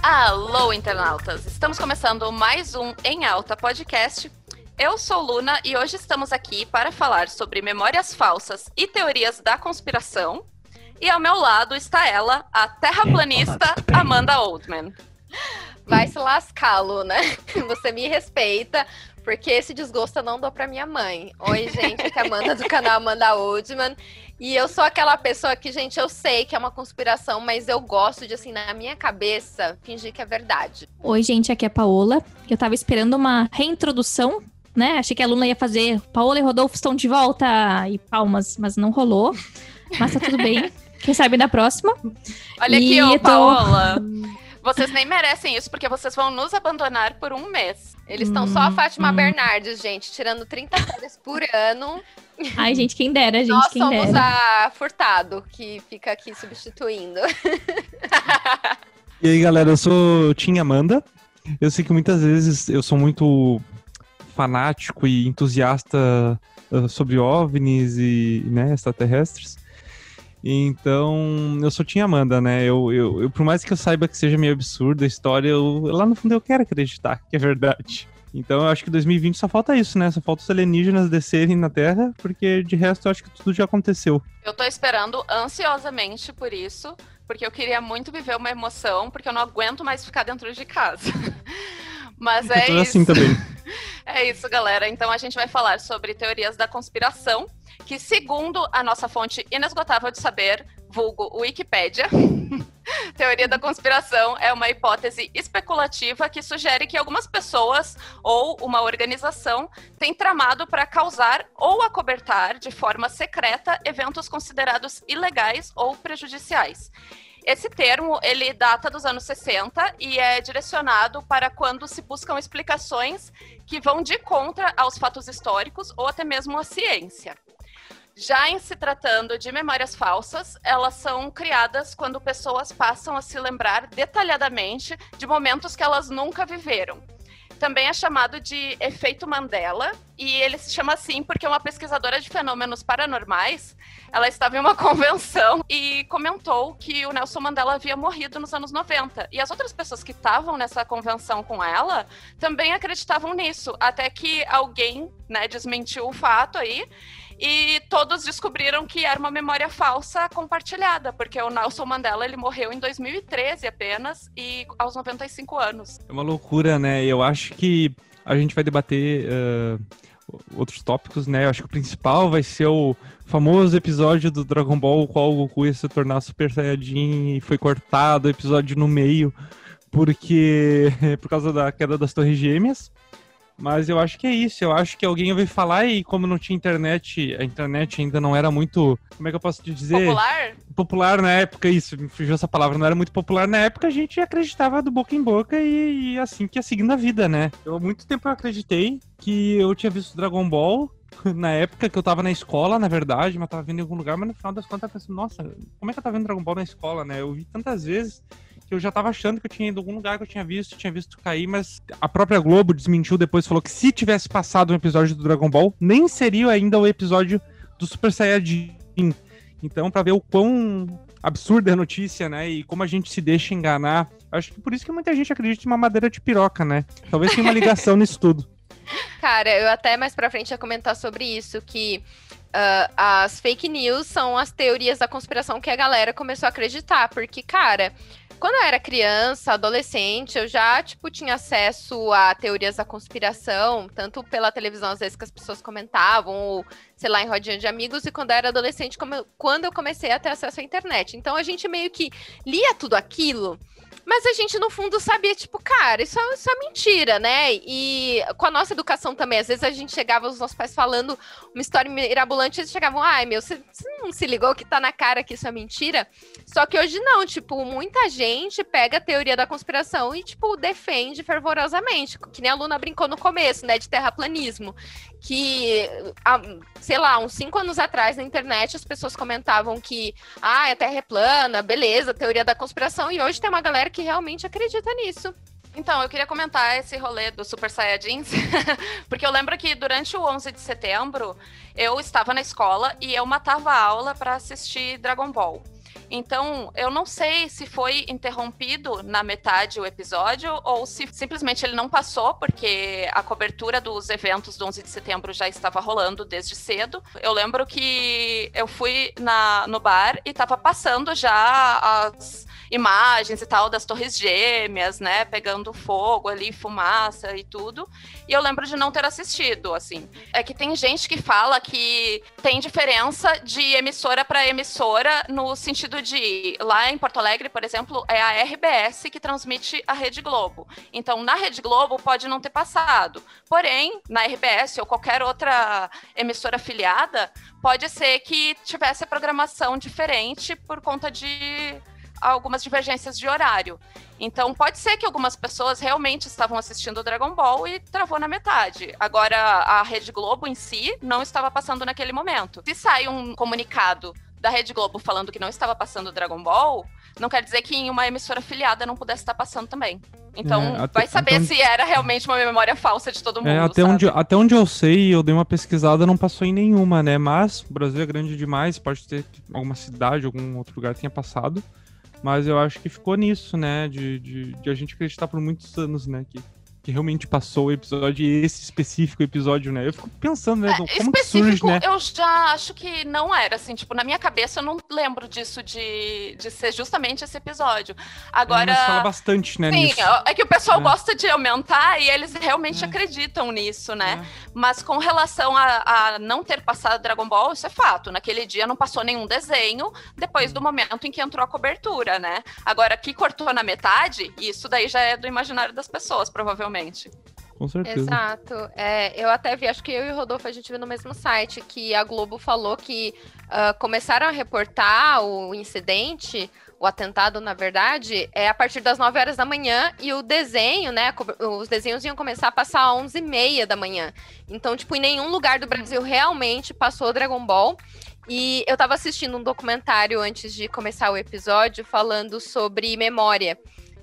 Alô, internautas! Estamos começando mais um Em Alta podcast. Eu sou Luna e hoje estamos aqui para falar sobre memórias falsas e teorias da conspiração. E ao meu lado está ela, a terraplanista Amanda Oldman. Vai se lascar, Luna. Você me respeita, porque esse desgosto eu não dou pra minha mãe. Oi, gente, aqui é a Amanda do canal Amanda Oldman. E eu sou aquela pessoa que, gente, eu sei que é uma conspiração, mas eu gosto de, assim, na minha cabeça, fingir que é verdade. Oi, gente, aqui é a Paola. Eu tava esperando uma reintrodução, né? Achei que a Luna ia fazer Paola e Rodolfo estão de volta e palmas, mas não rolou. Mas tá tudo bem. Quem sabe na próxima. Olha E aqui, ô eu tô- Paola. Vocês nem merecem isso, porque vocês vão nos abandonar por um mês. Eles estão só a Hum, Fátima hum. Bernardes, gente, tirando 30 férias por ano. Ai, gente, quem dera, gente, Nós quem somos dera. a Furtado, que fica aqui substituindo. E aí, galera, eu sou Tim Amanda. Eu sei que muitas vezes eu sou muito fanático e entusiasta uh, sobre OVNIs e né, extraterrestres. Então, eu sou Tim Amanda, né? Eu, eu, eu- por mais que eu saiba que seja meio absurda a história, eu, lá no fundo eu quero acreditar que é verdade. Então, eu acho que 2020 só falta isso, né? Só falta os alienígenas descerem na Terra, porque de resto eu acho que tudo já aconteceu. Eu tô esperando ansiosamente por isso, porque eu queria muito viver uma emoção, porque eu não aguento mais ficar dentro de casa. Mas é eu tô isso. assim também. É isso, galera. Então a gente vai falar sobre teorias da conspiração, que segundo a nossa fonte inesgotável de saber, vulgo Wikipédia, teoria da conspiração é uma hipótese especulativa que sugere que algumas pessoas ou uma organização têm tramado para causar ou acobertar de forma secreta eventos considerados ilegais ou prejudiciais. Esse termo, ele data dos anos 60 e é direcionado para quando se buscam explicações que vão de contra aos fatos históricos ou até mesmo à ciência. Já em se tratando de memórias falsas, elas são criadas quando pessoas passam a se lembrar detalhadamente de momentos que elas nunca viveram. Também é chamado de efeito Mandela, e ele se chama assim porque uma pesquisadora de fenômenos paranormais, ela estava em uma convenção e comentou que o Nelson Mandela havia morrido nos anos 90. E as outras pessoas que estavam nessa convenção com ela também acreditavam nisso, até que alguém, né, desmentiu o fato aí. E todos descobriram que era uma memória falsa compartilhada, porque o Nelson Mandela ele morreu em 2013 apenas e aos 95 anos. É uma loucura, né? Eu acho que a gente vai debater eh, outros tópicos, né? Eu acho que o principal vai ser o famoso episódio do Dragon Ball, o qual o Goku ia se tornar Super Saiyajin e foi cortado o episódio no meio, porque por causa da queda das Torres Gêmeas. Mas eu acho que é isso, eu acho que alguém ouviu falar e como não tinha internet, a internet ainda não era muito, como é que eu posso te dizer? Popular? popular na época, isso, me fugiu essa palavra, não era muito popular na época, a gente acreditava do boca em boca e, e assim que ia seguindo a vida, né? Eu há muito tempo eu acreditei que eu tinha visto Dragon Ball na época que eu tava na escola, na verdade, mas tava vendo em algum lugar, mas no final das contas eu pensei, nossa, como é que eu tava vendo Dragon Ball na escola, né? Eu vi tantas vezes que eu já tava achando que eu tinha ido em algum lugar que eu tinha visto, tinha visto cair, mas a própria Globo desmentiu depois, falou que se tivesse passado um episódio do Dragon Ball, nem seria ainda o episódio do Super Saiyajin. Então, pra ver o quão absurda é a notícia, né? E como a gente se deixa enganar. Acho que por isso que muita gente acredita em uma madeira de piroca, né? Talvez tenha uma ligação nisso tudo. Cara, eu até mais pra frente ia comentar sobre isso, que ah, as fake news são as teorias da conspiração que a galera começou a acreditar, porque, cara, quando eu era criança, adolescente, eu já, tipo, tinha acesso a teorias da conspiração, tanto pela televisão, às vezes, que as pessoas comentavam, ou, sei lá, em rodinha de amigos, e quando eu era adolescente, eu- quando eu comecei a ter acesso à internet. Então, a gente meio que lia tudo aquilo, mas a gente, no fundo, sabia, tipo, cara, isso é, isso é mentira, né? E com a nossa educação também, às vezes a gente chegava, os nossos pais falando uma história mirabolante, eles chegavam, ai, meu, você, não se ligou que tá na cara que isso é mentira? Só que hoje não, tipo, muita gente pega a teoria da conspiração e, tipo, defende fervorosamente. Que nem a Luna brincou no começo, né, de terraplanismo. Que, sei lá, uns cinco anos atrás na internet as pessoas comentavam que, ah, a Terra é plana, beleza, teoria da conspiração, e hoje tem uma galera que realmente acredita nisso. Então, eu queria comentar esse rolê do Super Saiyajins, porque eu lembro que durante o 11 de setembro eu estava na escola e eu matava a aula para assistir Dragon Ball. Então, eu não sei se foi interrompido na metade o episódio ou se simplesmente ele não passou, porque a cobertura dos eventos do 11 de setembro já estava rolando desde cedo. Eu lembro que eu fui na, no bar e estava passando já as imagens e tal das torres gêmeas, né, pegando fogo ali, fumaça e tudo. E eu lembro de não ter assistido, assim. É que tem gente que fala que tem diferença de emissora para emissora no sentido de lá em Porto Alegre, por exemplo, é a RBS que transmite a Rede Globo. Então, na Rede Globo pode não ter passado. Porém, na RBS ou qualquer outra emissora afiliada, pode ser que tivesse programação diferente por conta de algumas divergências de horário. Então, pode ser que algumas pessoas realmente estavam assistindo o Dragon Ball e travou na metade. Agora, a Rede Globo em si não estava passando naquele momento. Se sai um comunicado da Rede Globo falando que não estava passando o Dragon Ball, não quer dizer que em uma emissora afiliada não pudesse estar passando também. Então, é, até, vai saber então... se era realmente uma memória falsa de todo é, mundo. É, até, onde, até onde eu sei, eu dei uma pesquisada, não passou em nenhuma, né? Mas o Brasil é grande demais, pode ter alguma cidade, algum outro lugar que tenha passado. Mas eu acho que ficou nisso, né? De, de, de a gente acreditar por muitos anos, né? Que que realmente passou o episódio, esse específico episódio, né? Eu fico pensando, né? É, como que surge, né? Eu já acho que não era, assim, tipo, na minha cabeça eu não lembro disso de, de ser justamente esse episódio. Agora. É, mas fala bastante, né? Sim, nisso. é que o pessoal é. gosta de aumentar e eles realmente é. acreditam nisso, né? É. Mas com relação a, a, não ter passado Dragon Ball, isso é fato. Naquele dia não passou nenhum desenho depois do momento em que entrou a cobertura, né? Agora, que cortou na metade, isso daí já é do imaginário das pessoas, provavelmente realmente. Com certeza. Exato. É, eu até vi, acho que eu e o Rodolfo a gente viu no mesmo site que a Globo falou que uh, começaram a reportar o incidente, o atentado, na verdade, é a partir das 9 horas da manhã e o desenho, né? Os desenhos iam começar a passar às 11 e meia da manhã. Então, tipo, em nenhum lugar do Brasil realmente passou Dragon Ball. E eu tava assistindo um documentário antes de começar o episódio falando sobre memória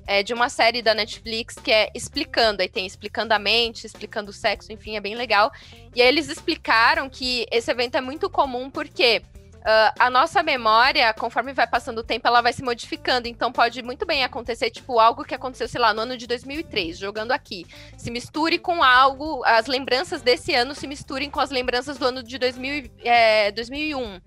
é, de uma série da Netflix que é Explicando. Aí tem Explicando a Mente, Explicando o Sexo, enfim, é bem legal. E aí eles explicaram que esse evento é muito comum porque Uh, a nossa memória, conforme vai passando o tempo, ela vai se modificando. Então, pode muito bem acontecer, tipo, algo que aconteceu, sei lá, no ano de 2003, jogando aqui. Se misture com algo, as lembranças desse ano se misturem com as lembranças do ano de 2000, é, 2001.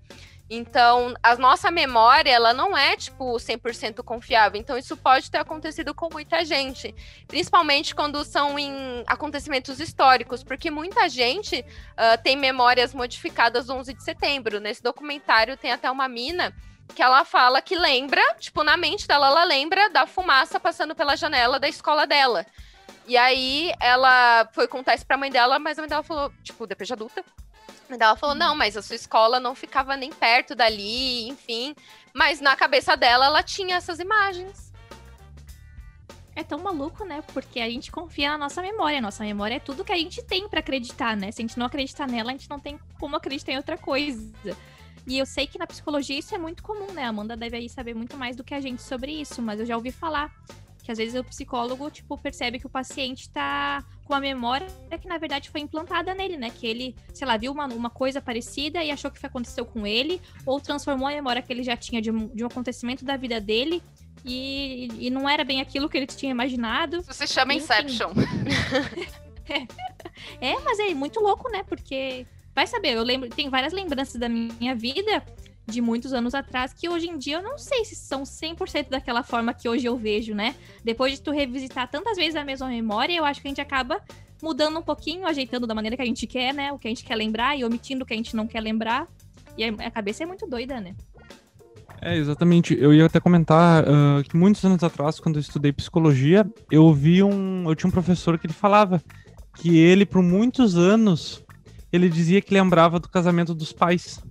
Então, a nossa memória, ela não é, tipo, 100% confiável. Então, isso pode ter acontecido com muita gente. Principalmente quando são em acontecimentos históricos. Porque muita gente uh, tem memórias modificadas do 11 de setembro. Nesse documentário tem até uma mina que ela fala que lembra, tipo, na mente dela, ela lembra da fumaça passando pela janela da escola dela. E aí, ela foi contar isso pra mãe dela, mas a mãe dela falou, tipo, depois de adulta, ela falou: não, mas a sua escola não ficava nem perto dali, enfim. Mas na cabeça dela, ela tinha essas imagens. É tão maluco, né? Porque a gente confia na nossa memória. Nossa memória é tudo que a gente tem para acreditar, né? Se a gente não acreditar nela, a gente não tem como acreditar em outra coisa. E eu sei que na psicologia isso é muito comum, né? A Amanda deve aí saber muito mais do que a gente sobre isso, mas eu já ouvi falar que às vezes o psicólogo, tipo, percebe que o paciente tá com a memória que na verdade foi implantada nele, né? Que ele, sei lá, viu uma, uma coisa parecida e achou que aconteceu com ele, ou transformou a memória que ele já tinha de um, de um acontecimento da vida dele e, e não era bem aquilo que ele tinha imaginado. Isso se chama Enfim. Inception. é, mas é muito louco, né? Porque vai saber, eu lembro, tem várias lembranças da minha vida de muitos anos atrás, que hoje em dia eu não sei se são 100% daquela forma que hoje eu vejo, né? Depois de tu revisitar tantas vezes a mesma memória, eu acho que a gente acaba mudando um pouquinho, ajeitando da maneira que a gente quer, né? O que a gente quer lembrar e omitindo o que a gente não quer lembrar. E a cabeça é muito doida, né? É, exatamente. Eu ia até comentar uh, que muitos anos atrás, quando eu estudei psicologia, eu vi um. Eu tinha um professor que ele falava que ele, por muitos anos, ele dizia que lembrava do casamento dos pais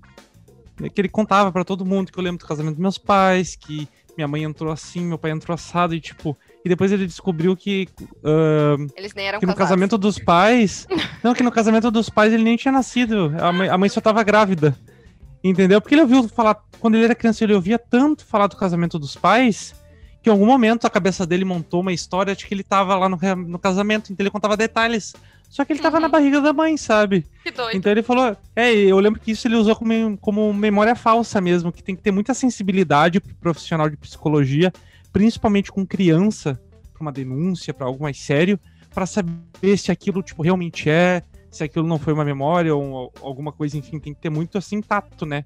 que ele contava para todo mundo que eu lembro do casamento dos meus pais, que minha mãe entrou assim, meu pai entrou assado, e tipo. E depois ele descobriu que. Uh, Eles nem eram que no casados. casamento dos pais. não, que no casamento dos pais ele nem tinha nascido. A mãe, a mãe só tava grávida. Entendeu? Porque ele ouviu falar. Quando ele era criança, ele ouvia tanto falar do casamento dos pais que em algum momento a cabeça dele montou uma história de que ele tava lá no, no casamento, então ele contava detalhes. Só que ele tava Uhum. na barriga da mãe, sabe? Que doido. Então ele falou. É, eu lembro que isso ele usou como, como memória falsa mesmo, que tem que ter muita sensibilidade pro profissional de psicologia, principalmente com criança, pra uma denúncia, pra algo mais sério, pra saber se aquilo, tipo, realmente é, se aquilo não foi uma memória ou alguma coisa, enfim, tem que ter muito assim tato, né?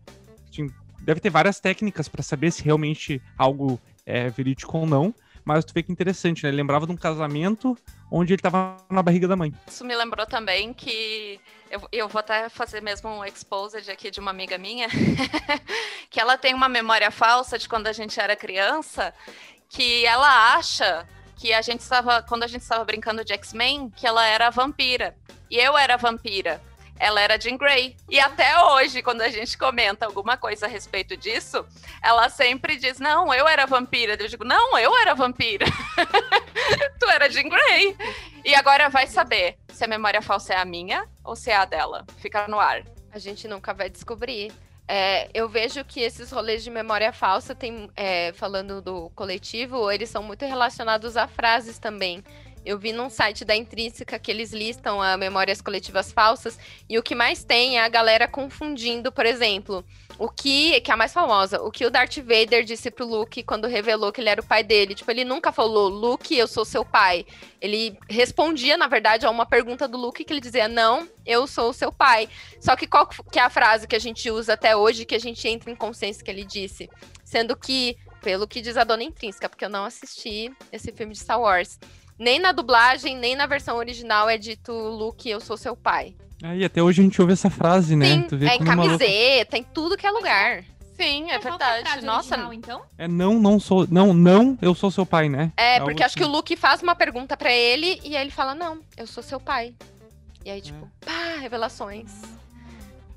Deve ter várias técnicas pra saber se realmente algo é verídico ou não. Mas tu vê que interessante, né? Ele lembrava de um casamento onde ele tava na barriga da mãe. Isso me lembrou também que eu, eu vou até fazer mesmo um exposed aqui de uma amiga minha, que ela tem uma memória falsa de quando a gente era criança, que ela acha que a gente estava, quando a gente estava brincando de X-Men, que ela era vampira. E eu era vampira. Ela era Jean Grey. E até hoje, quando a gente comenta alguma coisa a respeito disso, ela sempre diz: Não, eu era vampira. Eu digo: Não, eu era vampira. tu era Jean Grey. E agora vai saber se a memória falsa é a minha ou se é a dela. Fica no ar. A gente nunca vai descobrir. É, eu vejo que esses rolês de memória falsa, tem, é, falando do coletivo, eles são muito relacionados a frases também. Eu vi num site da Intrínseca que eles listam a memórias coletivas falsas e o que mais tem é a galera confundindo, por exemplo, o que, que é a mais famosa, o que o Darth Vader disse pro Luke quando revelou que ele era o pai dele. Tipo, ele nunca falou, Luke, eu sou seu pai. Ele respondia, na verdade, a uma pergunta do Luke que ele dizia, não, eu sou o seu pai. Só que qual que é a frase que a gente usa até hoje, que a gente entra em consciência que ele disse? Sendo que, pelo que diz a dona Intrínseca, porque eu não assisti esse filme de Star Wars, nem na dublagem, nem na versão original é dito, Luke, eu sou seu pai. É, e até hoje a gente ouve essa frase, né? Sim, Tu vê é em como o maluco- camiseta, em tudo que é lugar. Sim, é Mas que a verdade. frase Nossa, original, então? É não, não sou. Não, não, eu sou seu pai, né? É, Algo porque acho que o assim. Luke faz uma pergunta pra ele e aí ele fala, não, eu sou seu pai. E aí, tipo, pá, revelações.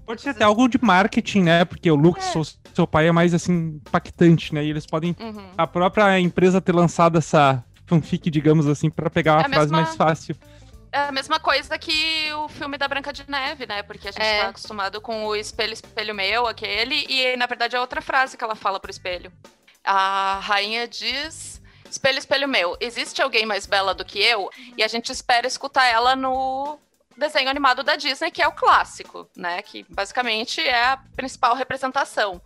Pode ser até algo de marketing, né? Porque o Luke, É. sou seu pai, é mais assim, impactante, né? E eles podem. Uhum. A própria empresa ter lançado essa fanfic, digamos assim, pra pegar uma É a frase mesma- mais fácil. É a mesma coisa que o filme da Branca de Neve, né? Porque a gente É. tá acostumado com o espelho, espelho meu, aquele, e na verdade é outra frase que ela fala pro espelho. A rainha diz: Espelho, espelho meu, existe alguém mais bela do que eu? E a gente espera escutar ela no desenho animado da Disney, que é o clássico, né? Que basicamente é a principal representação,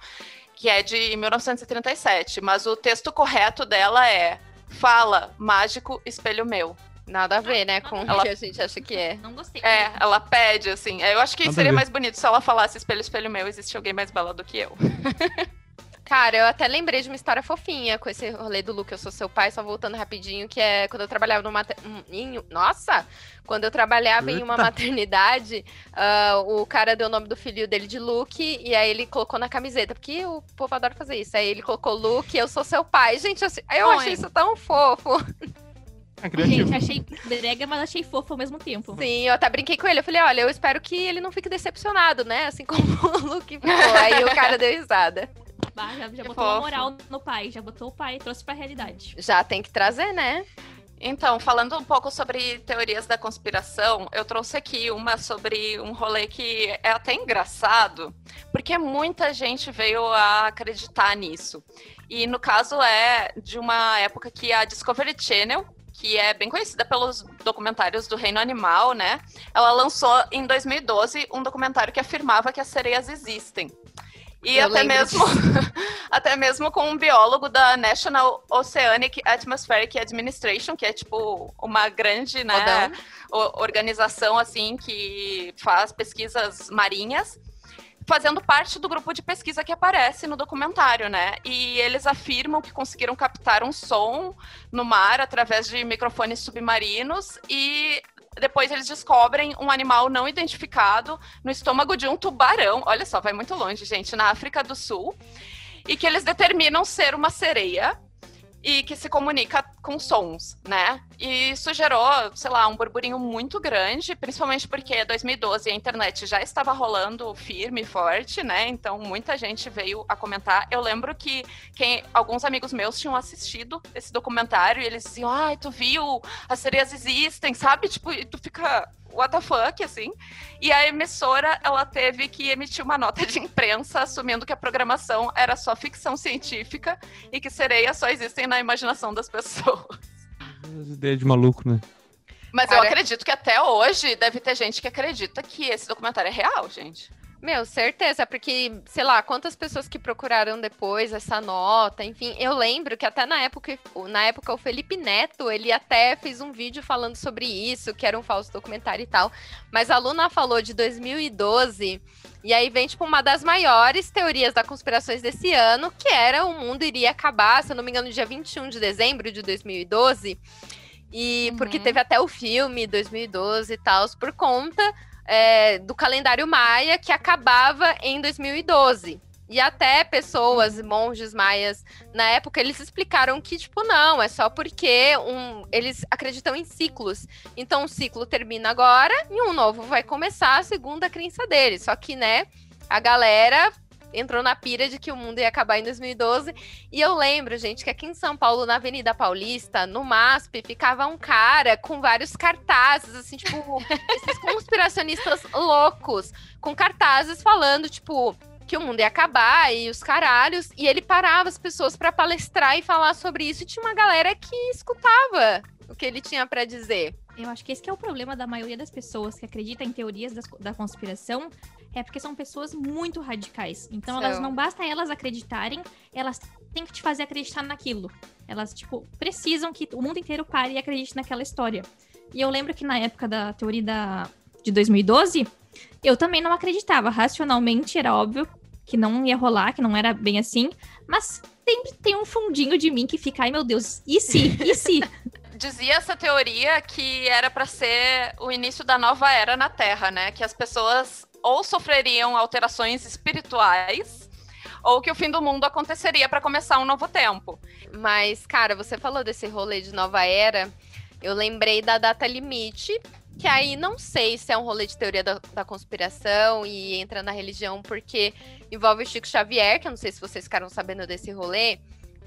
que é de 1937. Mas o texto correto dela é: Fala, mágico, espelho meu. Nada a ver, né, com Ela- o que a gente acha que é. Não gostei. É, ela pede, assim. Eu acho que Nada seria mais bonito se ela falasse espelho, espelho meu, existe alguém mais bela do que eu. Cara, eu até lembrei de uma história fofinha com esse rolê do Luke, eu sou seu pai, só voltando rapidinho, que é quando eu trabalhava numa. em- Nossa! Quando eu trabalhava em uma Eita. maternidade, ah, o cara deu o nome do filho dele de Luke, e aí ele colocou na camiseta, porque o povo adora fazer isso. Aí ele colocou Luke, eu sou seu pai. Gente, assim, eu Oi. achei isso tão fofo. É. Gente, achei brega, mas achei fofo ao mesmo tempo. Sim, eu até brinquei com ele. Eu falei, olha, eu espero que ele não fique decepcionado, né? Assim como o Luke ficou. Aí o cara deu risada. Bah, já, já botou uma fofo. moral no pai, já botou o pai, trouxe pra realidade. Já tem que trazer, né? Então, falando um pouco sobre teorias da conspiração, eu trouxe aqui uma sobre um rolê que é até engraçado, porque muita gente veio a acreditar nisso. E no caso é de uma época que a Discovery Channel, que é bem conhecida pelos documentários do Reino Animal, né? Ela lançou em 2012 um documentário que afirmava que as sereias existem. E Eu até lembro mesmo, até mesmo com um biólogo da National Oceanic Atmospheric Administration, que é tipo uma grande, né, organização assim que faz pesquisas marinhas, fazendo parte do grupo de pesquisa que aparece no documentário, né? E eles afirmam que conseguiram captar um som no mar através de microfones submarinos e depois eles descobrem um animal não identificado no estômago de um tubarão. Olha só, vai muito longe, gente, na África do Sul. E que eles determinam ser uma sereia e que se comunica com sons, né? E isso gerou, sei lá, um burburinho muito grande, principalmente porque em 2012 a internet já estava rolando firme e forte, né? Então muita gente veio a comentar. Eu lembro que quem, alguns amigos meus tinham assistido esse documentário e eles diziam: "Ai, tu viu? As sereias existem", sabe? Tipo, e tu fica what the fuck, assim. E a emissora, ela teve que emitir uma nota de imprensa assumindo que a programação era só ficção científica e que sereias só existem na imaginação das pessoas. Ideia de maluco, né? Mas Cara, eu acredito que até hoje deve ter gente que acredita que esse documentário é real, gente. Meu, certeza, porque, sei lá, quantas pessoas que procuraram depois essa nota, enfim, eu lembro que até na época, na época o Felipe Neto, ele até fez um vídeo falando sobre isso, que era um falso documentário e tal, mas a Luna falou de 2012, e aí vem, tipo, uma das maiores teorias da conspirações desse ano, que era o mundo iria acabar, se eu não me engano, dia 21 de dezembro de 2012, e uhum. porque teve até o filme 2012 e tal, por conta é, do calendário maia que acabava em 2012. E até pessoas, monges maias, na época, eles explicaram que, tipo, não, é só porque um, eles acreditam em ciclos. Então, o ciclo termina agora e um novo vai começar, segundo a crença deles. Só que, né, a galera entrou na pira de que o mundo ia acabar em 2012. E eu lembro, gente, que aqui em São Paulo, na Avenida Paulista, no MASP, ficava um cara com vários cartazes, assim, tipo, esses conspiracionistas loucos, com cartazes falando, tipo, que o mundo ia acabar e os caralhos. E ele parava as pessoas para palestrar e falar sobre isso. E tinha uma galera que escutava o que ele tinha para dizer. Eu acho que esse que é o problema da maioria das pessoas que acredita em teorias das, da conspiração, é porque são pessoas muito radicais. Então, São. elas não basta elas acreditarem, elas têm que te fazer acreditar naquilo. Elas, tipo, precisam que o mundo inteiro pare e acredite naquela história. E eu lembro que na época da teoria da, de 2012, eu também não acreditava. Racionalmente, era óbvio que não ia rolar, que não era bem assim. Mas sempre tem um fundinho de mim que fica, ai meu Deus, e se? E se? Dizia essa teoria que era para ser o início da nova era na Terra, né? Que as pessoas ou sofreriam alterações espirituais ou que o fim do mundo aconteceria para começar um novo tempo. Mas, cara, você falou desse rolê de nova era, eu lembrei da data limite, que aí não sei se é um rolê de teoria da, da, conspiração e entra na religião, porque envolve o Chico Xavier, que eu não sei se vocês ficaram sabendo desse rolê,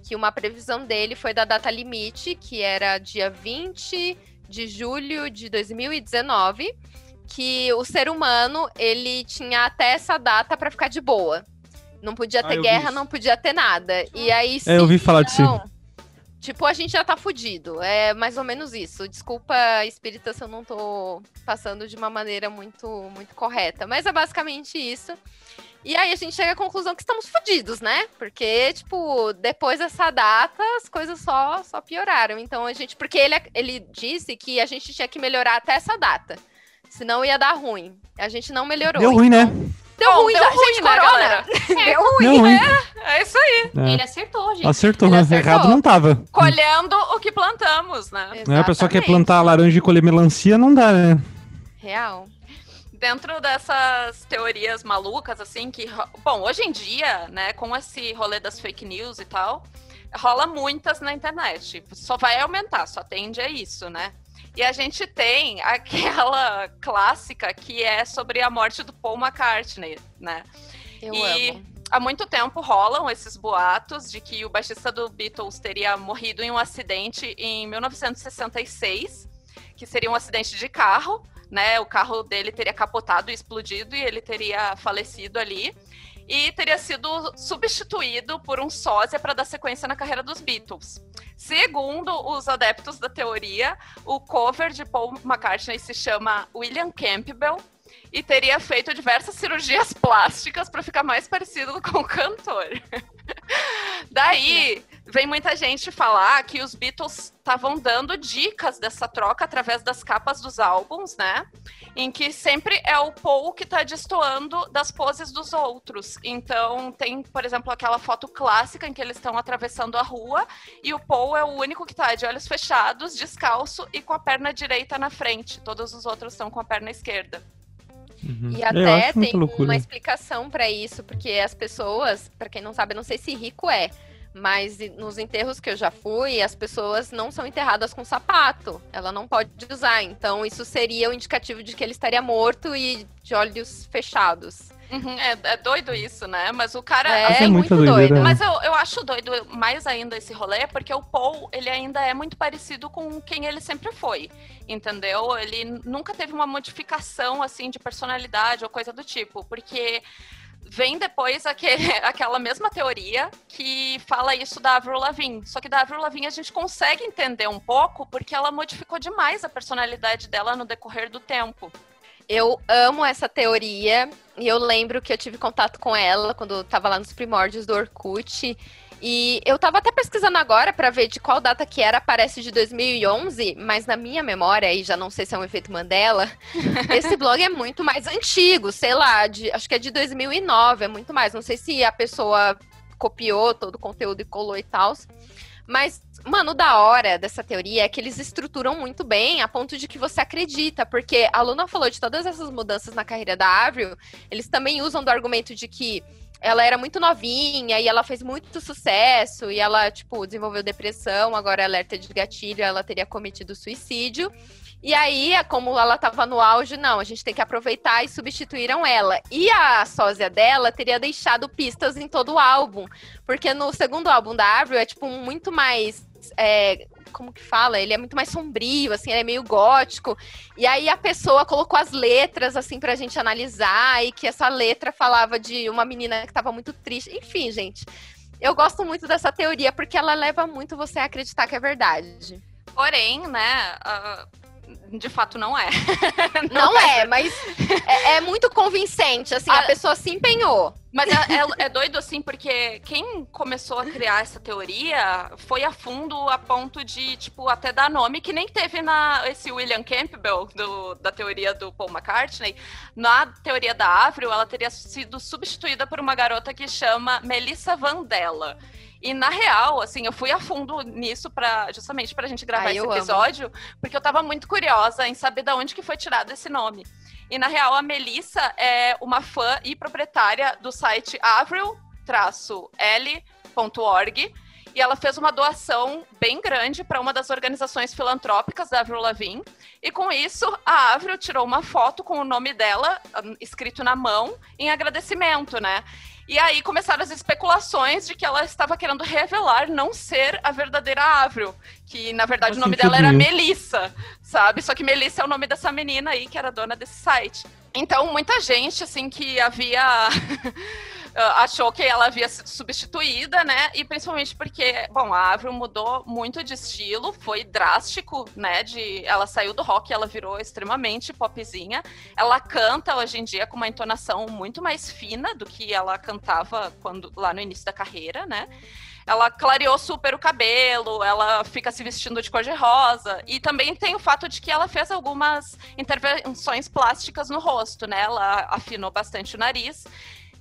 que uma previsão dele foi da data limite, que era dia 20 de julho de 2019 que o ser humano ele tinha até essa data para ficar de boa. Não podia ah, ter ah, guerra, não podia ter nada. E aí É, eu ouvi falar disso. Tipo, a gente já tá fudido. É mais ou menos isso. Desculpa, espírita, se eu não tô passando de uma maneira muito, muito correta. Mas é basicamente isso. E aí a gente chega à conclusão que estamos fudidos, né? Porque, tipo, depois dessa data, as coisas só, só pioraram. Então a gente. Porque ele, ele disse que a gente tinha que melhorar até essa data. Senão ia dar ruim. A gente não melhorou. Deu ruim, né? então... né? Deu Bom, ruim, deu ruim, gente, né, corona. Deu ruim. Deu ruim. É, é isso aí. É. Ele acertou, gente. Acertou, acertou. errado não tava. Colhendo o que plantamos, né? É, a pessoa quer plantar laranja e colher melancia, não dá, né? Real. Dentro dessas teorias malucas, assim, que. Bom, hoje em dia, né, com esse rolê das fake news e tal, rola muitas na internet. Só vai aumentar, só tende a isso, né? E a gente tem aquela clássica que é sobre a morte do Paul McCartney, né? Eu e amo. há muito tempo rolam esses boatos de que o baixista do Beatles teria morrido em um acidente em 1966, que seria um acidente de carro, né? O carro dele teria capotado e explodido e ele teria falecido ali e teria sido substituído por um sósia para dar sequência na carreira dos Beatles. Segundo os adeptos da teoria, o cover de Paul McCartney se chama William Campbell e teria feito diversas cirurgias plásticas para ficar mais parecido com o cantor. Daí vem muita gente falar que os Beatles estavam dando dicas dessa troca através das capas dos álbuns, né? Em que sempre é o Paul que está destoando das poses dos outros. Então tem, por exemplo, aquela foto clássica em que eles estão atravessando a rua e o Paul é o único que está de olhos fechados, descalço e com a perna direita na frente. Todos os outros estão com a perna esquerda. Uhum. E até tem uma explicação para isso, porque as pessoas, para quem não sabe, não sei se rico é, mas nos enterros que eu já fui, as pessoas não são enterradas com sapato. Ela não pode usar. Então, isso seria o um indicativo de que ele estaria morto e de olhos fechados. Uhum, é, é, doido isso, né? Mas o cara. É, é muito doido. Né? Mas eu, eu acho doido mais ainda esse rolê, porque o Paul, ele ainda é muito parecido com quem ele sempre foi. Entendeu? Ele nunca teve uma modificação, assim, de personalidade ou coisa do tipo. Porque vem depois aquele, aquela mesma teoria que fala isso da Avril Lavigne. Só que da Avril Lavigne a gente consegue entender um pouco porque ela modificou demais a personalidade dela no decorrer do tempo. Eu amo essa teoria e eu lembro que eu tive contato com ela quando eu tava lá nos primórdios do Orkut. E eu tava até pesquisando agora para ver de qual data que era, parece de 2011, mas na minha memória, e já não sei se é um efeito Mandela, esse blog é muito mais antigo, sei lá, de, acho que é de 2009, é muito mais. Não sei se a pessoa copiou todo o conteúdo e colou e tal. Mas, mano, da hora dessa teoria é que eles estruturam muito bem a ponto de que você acredita, porque a Luna falou de todas essas mudanças na carreira da Avril, eles também usam do argumento de que ela era muito novinha e ela fez muito sucesso e ela, tipo, desenvolveu depressão, agora é alerta de gatilho, ela teria cometido suicídio. E aí, como ela estava no auge, não, a gente tem que aproveitar e substituíram ela. E a sósia dela teria deixado pistas em todo o álbum. Porque no segundo álbum da Avril é, tipo, muito mais. É, como que fala? Ele é muito mais sombrio, assim, ele é meio gótico. E aí a pessoa colocou as letras, assim, pra gente analisar, e que essa letra falava de uma menina que tava muito triste. Enfim, gente. Eu gosto muito dessa teoria, porque ela leva muito você a acreditar que é verdade. Porém, né, uh de fato não é. não, não é, é, mas é, é, muito convincente, assim, a, a ah, pessoa se empenhou. Mas é, é, é, doido, assim, porque quem começou a criar essa teoria foi a fundo a ponto de, tipo, até dar nome, que nem teve na esse William Campbell, do, da teoria do Paul McCartney. Na teoria da Avril, ela teria sido substituída por uma garota que chama Melissa Vandella. E na real, assim, eu fui a fundo nisso para justamente pra gente gravar Ai, esse episódio, amo. porque eu tava muito curiosa em saber de onde que foi tirado esse nome. E na real, a Melissa é uma fã e proprietária do site avril-l.org. E ela fez uma doação bem grande para uma das organizações filantrópicas da Avril Lavigne. E com isso, a Avril tirou uma foto com o nome dela hum, escrito na mão em agradecimento, né? E aí começaram as especulações de que ela estava querendo revelar não ser a verdadeira Avril, que na verdade o nome dela era Melissa, sabe? Só que Melissa é o nome dessa menina aí que era dona desse site. Então, muita gente, assim, que havia achou que ela havia sido substituída, né? E principalmente porque, bom, a Avril mudou muito de estilo, foi drástico, né? De, ela saiu do rock, ela virou extremamente popzinha. Ela canta hoje em dia com uma entonação muito mais fina do que ela cantava quando lá no início da carreira, né? ela clareou super o cabelo, ela fica se vestindo de cor de rosa. E também tem o fato de que ela fez algumas intervenções plásticas no rosto, né? Ela afinou bastante o nariz.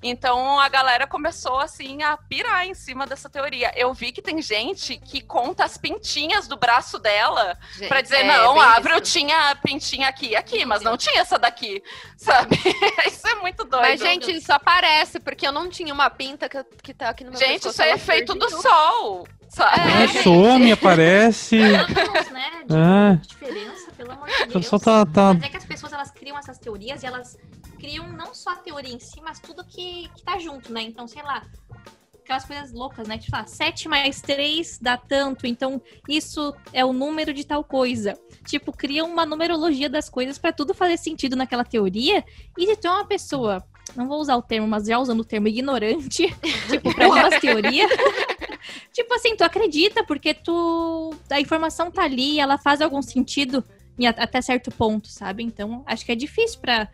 Então a galera começou assim a pirar em cima dessa teoria. Eu vi que tem gente que conta as pintinhas do braço dela para dizer, é, não, a Avril tinha pintinha aqui e aqui, mas não tinha essa daqui, sabe? isso é muito doido. Mas, gente, isso aparece, porque eu não tinha uma pinta que, que tá aqui no meu Gente, isso é efeito do sol. Sabe? É, some, aparece. Anos, né? De, é. diferença, pelo amor de Deus. Tá, tá... Mas é que as pessoas elas criam essas teorias e elas criam não só a teoria em si, mas tudo que, que tá junto, né? Então, sei lá, aquelas coisas loucas, né? Tipo, ah, 7 mais 3 dá tanto, então isso é o número de tal coisa. Tipo, cria uma numerologia das coisas para tudo fazer sentido naquela teoria. E se tu é uma pessoa, não vou usar o termo, mas já usando o termo ignorante, tipo, pra aquelas teorias. tipo assim, tu acredita porque tu. A informação tá ali, ela faz algum sentido até certo ponto, sabe? Então, acho que é difícil para,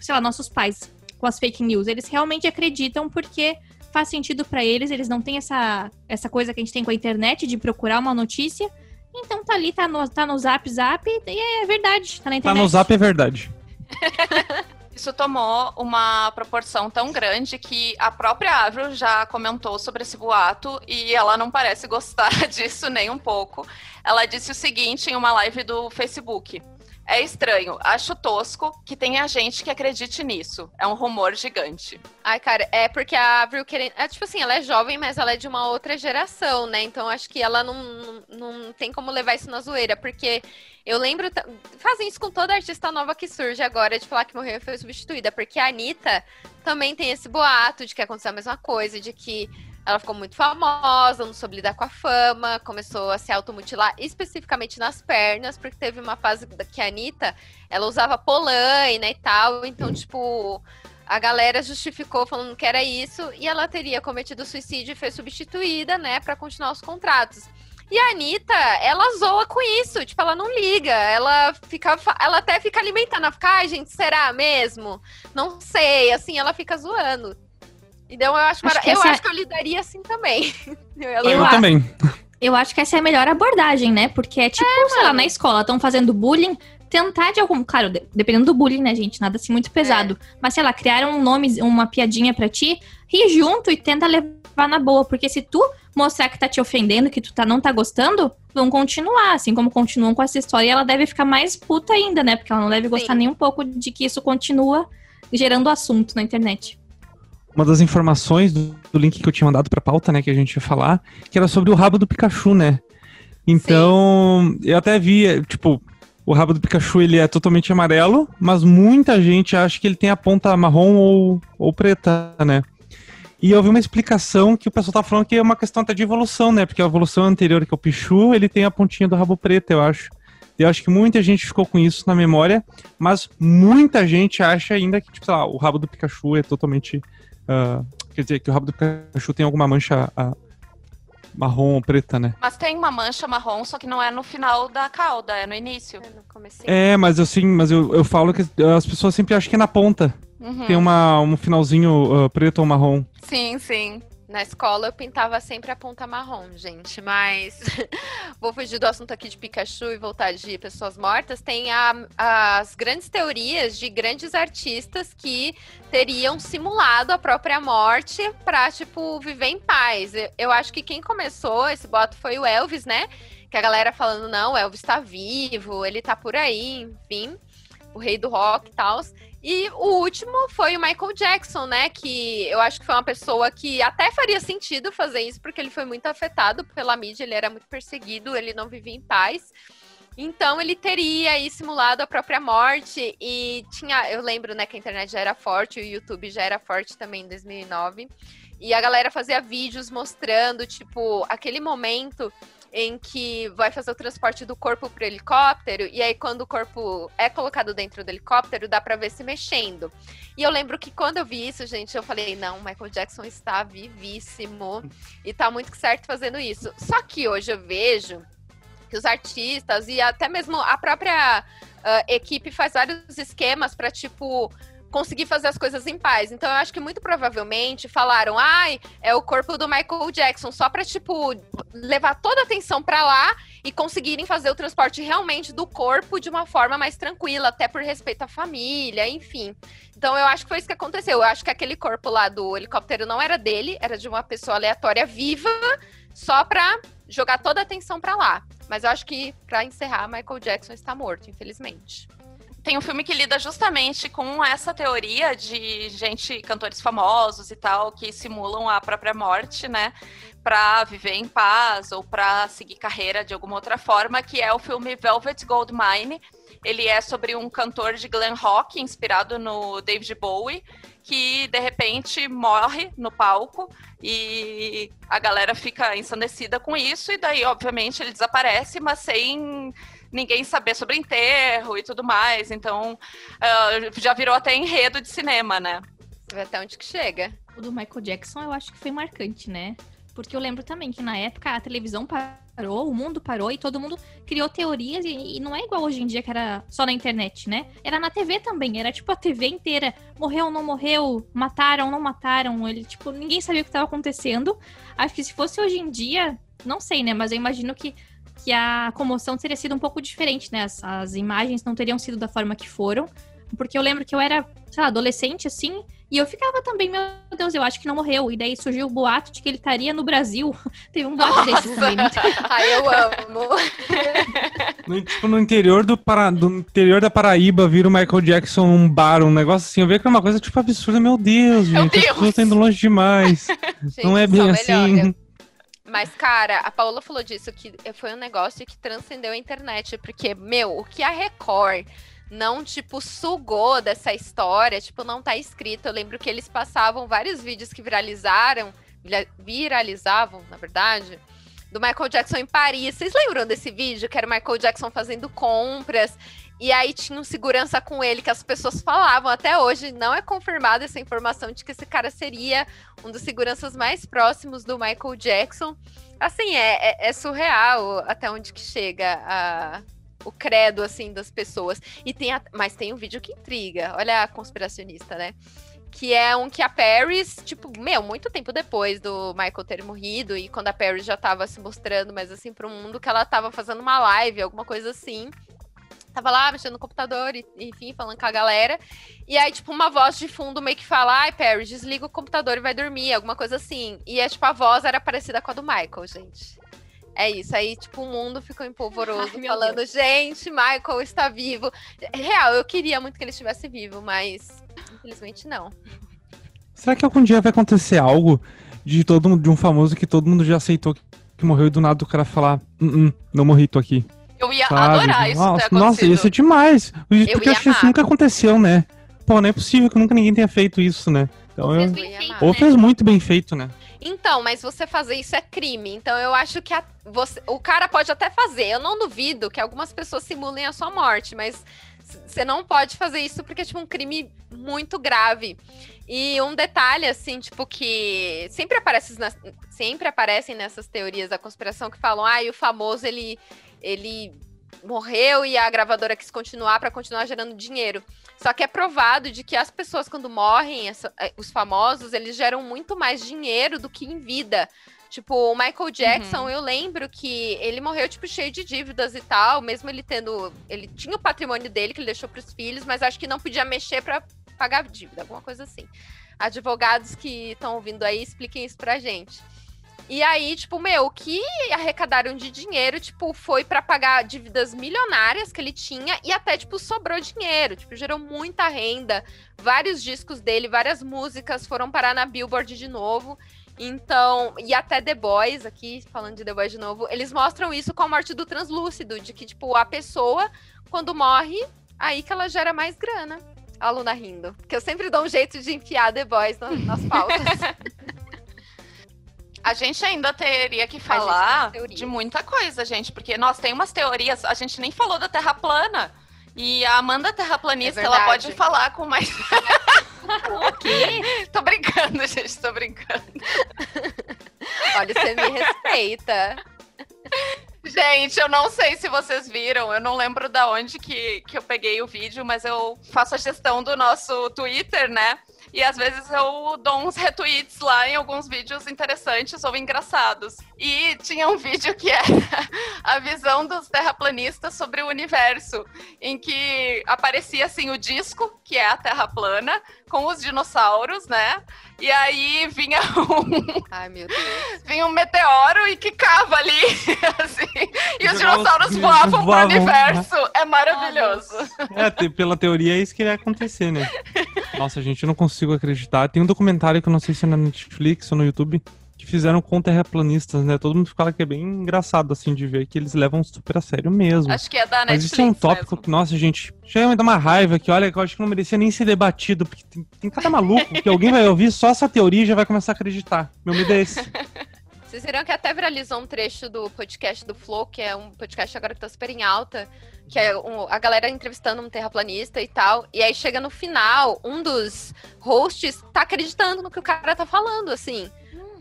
sei lá, nossos pais com as fake news. Eles realmente acreditam porque faz sentido para eles, eles não têm essa, essa coisa que a gente tem com a internet de procurar uma notícia. Então tá ali, tá no, tá no zap zap e é verdade, tá na internet. Tá no zap é verdade. Isso tomou uma proporção tão grande que a própria Avril já comentou sobre esse boato e ela não parece gostar disso nem um pouco. Ela disse o seguinte em uma live do Facebook. É estranho, acho tosco que tenha gente que acredite nisso. É um rumor gigante. Ai, cara, é porque a Avril querendo. É, tipo assim, ela é jovem, mas ela é de uma outra geração, né? Então acho que ela não, não, tem como levar isso na zoeira. Porque Eu lembro, fazem isso com toda artista nova que surge agora, de falar que morreu e foi substituída, porque a Anitta também tem esse boato de que aconteceu a mesma coisa, de que ela ficou muito famosa, não soube lidar com a fama, começou a se automutilar, especificamente nas pernas, porque teve uma fase que a Anitta, ela usava polaina e tal, então, tipo, a galera justificou falando que era isso, e ela teria cometido suicídio e foi substituída, né, para continuar os contratos. E a Anitta, ela zoa com isso, tipo, ela não liga, ela fica, ela até fica alimentando, fica, ai, gente, será mesmo? Não sei, assim, ela fica zoando. Então eu acho, acho que eu essa... acho que eu lidaria assim também. Eu, eu também. Eu acho que essa é a melhor abordagem, né? Porque é tipo, é, sei lá, na escola, estão fazendo bullying, tentar de algum. Claro, dependendo do bullying, né, gente? Nada assim muito pesado. É. Mas, sei lá, criar um nome, uma piadinha pra ti, ri junto e tenta levar na boa. Porque se tu mostrar que tá te ofendendo, que tu tá, não tá gostando, vão continuar. Assim como continuam com essa história, e ela deve ficar mais puta ainda, né? Porque ela não deve gostar Sim. nem um pouco de que isso continua gerando assunto na internet uma das informações do, do, link que eu tinha mandado pra pauta, né, que a gente ia falar, que era sobre o rabo do Pikachu, né? Então, Sim. eu até vi, tipo, o rabo do Pikachu ele é totalmente amarelo, mas muita gente acha que ele tem a ponta marrom ou, ou preta, né? E eu vi uma explicação que o pessoal tá falando que é uma questão até de evolução, né? Porque a evolução anterior, que é o Pichu, ele tem a pontinha do rabo preto, eu acho. Eu acho que muita gente ficou com isso na memória, mas muita gente acha ainda que, tipo, lá, o rabo do Pikachu é totalmente Uh, quer dizer, que o rabo do Pikachu tem alguma mancha uh, marrom ou preta, né? Mas tem uma mancha marrom, só que não é no final da cauda, é no início. É, no é mas eu sim, mas eu, eu falo que as pessoas sempre acham que é na ponta. Uhum. Tem uma, um finalzinho uh, preto ou marrom. Sim, sim. Na escola eu pintava sempre a ponta marrom, gente, mas vou fugir do assunto aqui de Pikachu e voltar de pessoas mortas. Tem a, as grandes teorias de grandes artistas que teriam simulado a própria morte para tipo viver em paz. Eu, eu acho que quem começou esse boato foi o Elvis, né? Que a galera falando não, o Elvis está vivo, ele tá por aí, enfim, o rei do rock e tal. E o último foi o Michael Jackson, né? Que eu acho que foi uma pessoa que até faria sentido fazer isso, porque ele foi muito afetado pela mídia, ele era muito perseguido, ele não vivia em paz. Então ele teria aí simulado a própria morte e tinha, eu lembro, né, que a internet já era forte, o YouTube já era forte também em 2009. E a galera fazia vídeos mostrando, tipo, aquele momento em que vai fazer o transporte do corpo pro helicóptero, e aí quando o corpo é colocado dentro do helicóptero, dá pra ver se mexendo. E eu lembro que quando eu vi isso, gente, eu falei, não, Michael Jackson está vivíssimo e tá muito certo fazendo isso. Só que hoje eu vejo que os artistas e até mesmo a própria uh, equipe faz vários esquemas para tipo conseguir fazer as coisas em paz. Então eu acho que muito provavelmente falaram, ai, é o corpo do Michael Jackson, só pra, tipo, levar toda a atenção para lá e conseguirem fazer o transporte realmente do corpo de uma forma mais tranquila, até por respeito à família, enfim. Então eu acho que foi isso que aconteceu. Eu acho que aquele corpo lá do helicóptero não era dele, era de uma pessoa aleatória viva, só pra jogar toda a atenção para lá. Mas eu acho que, para encerrar, Michael Jackson está morto, infelizmente tem um filme que lida justamente com essa teoria de gente, cantores famosos e tal, que simulam a própria morte, né? Pra viver em paz ou pra seguir carreira de alguma outra forma, que é o filme Velvet Goldmine. Ele é sobre um cantor de glam rock inspirado no David Bowie, que de repente morre no palco e a galera fica ensandecida com isso, e daí, obviamente, ele desaparece, mas sem ninguém saber sobre enterro e tudo mais. Então, uh, já virou até enredo de cinema, né? Você vê até onde que chega. O do Michael Jackson eu acho que foi marcante, né? Porque eu lembro também que na época a televisão parou, o mundo parou e todo mundo criou teorias. E, e, não é igual hoje em dia que era só na internet, né? Era na TV também, era tipo a TV inteira. Morreu, não morreu, mataram, não mataram. Ele, tipo, ninguém sabia o que estava acontecendo. Acho que se fosse hoje em dia, não sei, né? Mas eu imagino que que a comoção teria sido um pouco diferente, né? As, as, imagens não teriam sido da forma que foram. Porque eu lembro que eu era, sei lá, adolescente assim, e eu ficava também, meu Deus, eu acho que não morreu. E daí surgiu o boato de que ele estaria no Brasil. Teve um boato Nossa. desse também. Ai, eu amo. No, tipo, no interior do, para... do interior da Paraíba, vira o Michael Jackson um bar, um negócio assim. Eu vejo que é uma coisa, tipo, absurda. Meu Deus, gente. Meu Deus. As pessoas estão indo longe demais. gente, não é bem assim. Melhor. Mas, cara, a Paola falou disso, que foi um negócio que transcendeu a internet. Porque, meu, o que a Record não, tipo, sugou dessa história, tipo, não tá escrito. Eu lembro que eles passavam vários vídeos que viralizaram, viralizavam, na verdade, do Michael Jackson em Paris. Vocês lembram desse vídeo? Que era o Michael Jackson fazendo compras. E aí tinha um segurança com ele que as pessoas falavam até hoje. Não é confirmada essa informação de que esse cara seria um dos seguranças mais próximos do Michael Jackson. Assim, é, é, é surreal até onde que chega a, o credo, assim, das pessoas. E tem a... Mas tem um vídeo que intriga. Olha a conspiracionista, né? Que é um que a Paris, tipo, meu, muito tempo depois do Michael ter morrido, e quando a Paris já tava se mostrando, mas assim, pro mundo, que ela tava fazendo uma live, alguma coisa assim. Tava lá mexendo no computador, e, enfim, falando com a galera. E aí, tipo, uma voz de fundo meio que fala: Ai, Paris, desliga o computador e vai dormir, alguma coisa assim. E é tipo, a voz era parecida com a do Michael, gente. É isso, aí, tipo, o mundo ficou empolvoroso, Ai, falando, gente, Michael está vivo. Real, eu queria muito que ele estivesse vivo, mas infelizmente não. Será que algum dia vai acontecer algo de todo de um famoso que todo mundo já aceitou que morreu e do nada o cara falar, não, não morri, tô aqui. Eu ia Sabe? adorar isso nossa, nossa, isso é demais. Porque eu, eu acho que isso nunca aconteceu, né? Pô, não é possível que nunca ninguém tenha feito isso, né? Então eu... Ou fez muito bem feito, né? Então, mas você fazer isso é crime. Então eu acho que a, você, o cara pode até fazer. Eu não duvido que algumas pessoas simulem a sua morte, mas você não pode fazer isso porque é tipo um crime muito grave. E um detalhe, assim, tipo, que sempre aparece sempre aparecem nessas teorias da conspiração que falam, ah, e o famoso ele, ele morreu e a gravadora quis continuar para continuar gerando dinheiro. Só que é provado de que as pessoas, quando morrem, essa, eh, os famosos, eles geram muito mais dinheiro do que em vida. Tipo, o Michael Jackson, uhum. eu lembro que ele morreu, tipo, cheio de dívidas e tal, mesmo ele tendo. Ele tinha o patrimônio dele que ele deixou pros filhos, mas acho que não podia mexer para pagar dívida, alguma coisa assim. Advogados que estão ouvindo aí, expliquem isso pra gente. E aí, tipo, meu, o que arrecadaram de dinheiro, tipo, foi para pagar dívidas milionárias que ele tinha e até, tipo, sobrou dinheiro. Tipo, gerou muita renda. Vários discos dele, várias músicas foram parar na Billboard de novo. Então, e até The Boys, aqui falando de The Boys de novo, eles mostram isso com a morte do translúcido, de que, tipo, a pessoa, quando morre, aí que ela gera mais grana. A aluna rindo. Porque eu sempre dou um jeito de enfiar The Boys nas pautas. A gente ainda teria que falar de muita coisa, gente, porque nós tem umas teorias, a gente nem falou da Terra plana. E a Amanda terraplanista, é ela pode falar com mais. o quê? tô brincando, gente, tô brincando. Olha, você me respeita. Gente, eu não sei se vocês viram, eu não lembro da onde que, que eu peguei o vídeo, mas eu faço a gestão do nosso Twitter, né? E às vezes eu dou uns retweets lá em alguns vídeos interessantes ou engraçados. E tinha um vídeo que era a visão dos terraplanistas sobre o universo, em que aparecia assim o disco, que é a Terra plana, com os dinossauros, né? E aí vinha um. Ai, meu Deus. Vinha um meteoro e quicava ali, assim. E os dinossauros voavam, voavam pro universo. É maravilhoso. é, pela teoria é isso que ia acontecer, né? Nossa, gente, eu não consigo acreditar. Tem um documentário que eu não sei se é na Netflix ou no YouTube que fizeram com terraplanistas, né? Todo mundo fala que é bem engraçado, assim, de ver que eles levam super a sério mesmo. Acho que é da Netflix Mas isso é um tópico mesmo. que, nossa, gente, chega me dar uma raiva que, olha, que eu acho que não merecia nem ser debatido, porque tem, tem cada maluco que alguém vai ouvir só essa teoria e já vai começar a acreditar. Meu medo é esse. Vocês viram que até viralizou um trecho do podcast do Flow, que é um podcast agora que tá super em alta, que é um, a galera entrevistando um terraplanista e tal. E aí chega no final, um dos hosts tá acreditando no que o cara tá falando, assim.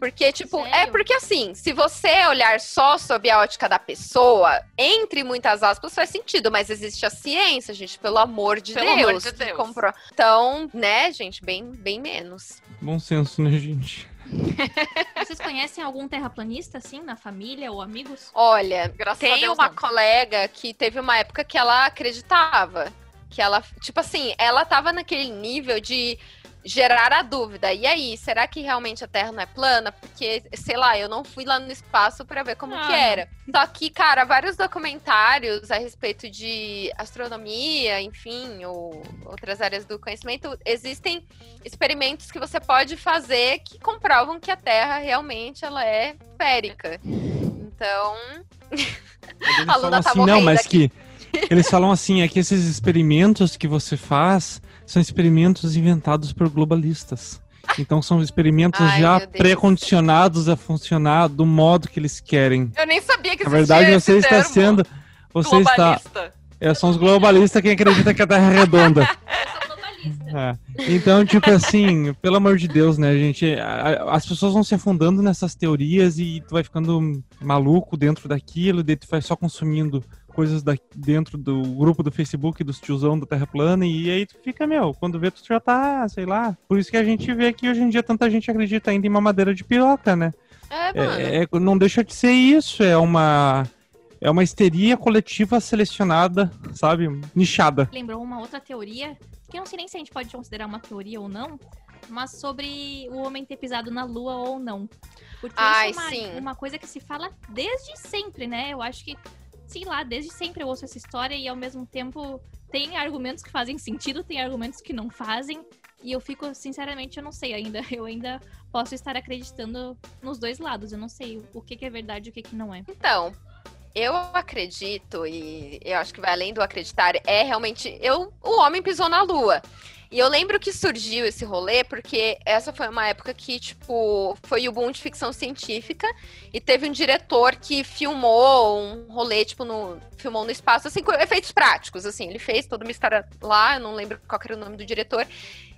Porque, tipo, é Sério? é porque assim, se você olhar só sob a ótica da pessoa, entre muitas aspas, faz sentido, mas existe a ciência, gente, pelo amor de pelo Deus. Amor de Deus. Comprou. Então, né, gente, bem, bem menos. Bom senso, né, gente? Vocês conhecem algum terraplanista, assim, na família ou amigos? Olha, Graças tem Deus, uma não. colega que teve uma época que ela acreditava. Que ela, tipo assim, ela tava naquele nível de gerar a dúvida. E aí, será que realmente a Terra não é plana? Porque, sei lá, eu não fui lá no espaço para ver como ah, que era. Só que, cara, vários documentários a respeito de astronomia, enfim, ou outras áreas do conhecimento, existem experimentos que você pode fazer que comprovam que a Terra realmente ela é esférica. Então, a Luna tá assim, não, mas aqui. que eles falam assim, é que esses experimentos que você faz são experimentos inventados por globalistas. Então são experimentos Ai, já pré-condicionados a funcionar do modo que eles querem. Eu nem sabia que Na verdade, você está termo. sendo. Você Globalista. está. É, são os globalistas quem acredita que a Terra é redonda. É. Então, tipo assim, pelo amor de Deus, né, gente? As pessoas vão se afundando nessas teorias e tu vai ficando maluco dentro daquilo, e tu vai só consumindo coisas da, dentro do grupo do Facebook dos tiozão da Terra Plana, e aí tu fica, meu, quando vê, tu já tá, sei lá. Por isso que a gente vê que hoje em dia tanta gente acredita ainda em mamadeira de piroca, né? É, mano. É, é, não deixa de ser isso, é uma. É uma histeria coletiva selecionada, sabe? Nichada. Lembrou uma outra teoria, que eu não sei nem se a gente pode considerar uma teoria ou não, mas sobre o homem ter pisado na lua ou não. Porque Ai, isso é uma, sim. uma coisa que se fala desde sempre, né? Eu acho que sei lá, desde sempre eu ouço essa história e ao mesmo tempo tem argumentos que fazem sentido, tem argumentos que não fazem. E eu fico, sinceramente, eu não sei ainda. Eu ainda posso estar acreditando nos dois lados. Eu não sei o que, que é verdade e o que, que não é. Então, eu acredito, e eu acho que vai além do acreditar, é realmente. Eu, o homem pisou na lua. E eu lembro que surgiu esse rolê porque essa foi uma época que, tipo, foi o boom de ficção científica e teve um diretor que filmou um rolê, tipo, no, filmou no espaço, assim, com efeitos práticos, assim. Ele fez toda uma história lá, eu não lembro qual era o nome do diretor.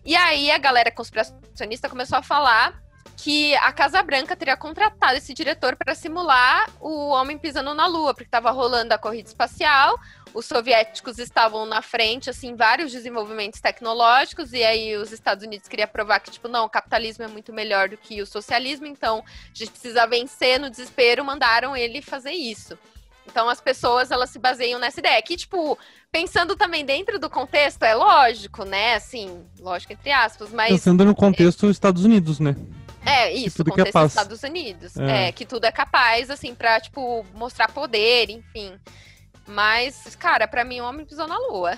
E aí a galera conspiracionista começou a falar que a Casa Branca teria contratado esse diretor para simular o homem pisando na Lua, porque estava rolando a corrida espacial, os soviéticos estavam na frente, assim, vários desenvolvimentos tecnológicos, e aí os Estados Unidos queria provar que, tipo, não, o capitalismo é muito melhor do que o socialismo, então a gente precisa vencer no desespero, mandaram ele fazer isso. Então as pessoas elas se baseiam nessa ideia. Que, tipo, pensando também dentro do contexto, é lógico, né? Assim, lógico entre aspas, mas. Pensando no contexto dos Estados Unidos, né? É, isso, tudo contexto dos Estados Unidos. É. é. que tudo é capaz, assim, pra, tipo, mostrar poder, enfim. Mas, cara, para mim o homem pisou na lua.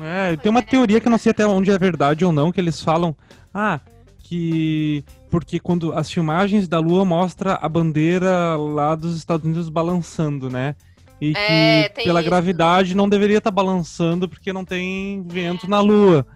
É, tem uma teoria que eu não sei até onde é verdade ou não, que eles falam, ah, que porque quando as filmagens da lua mostra a bandeira lá dos Estados Unidos balançando, né? E é, que pela isso. gravidade não deveria estar tá balançando porque não tem vento na lua.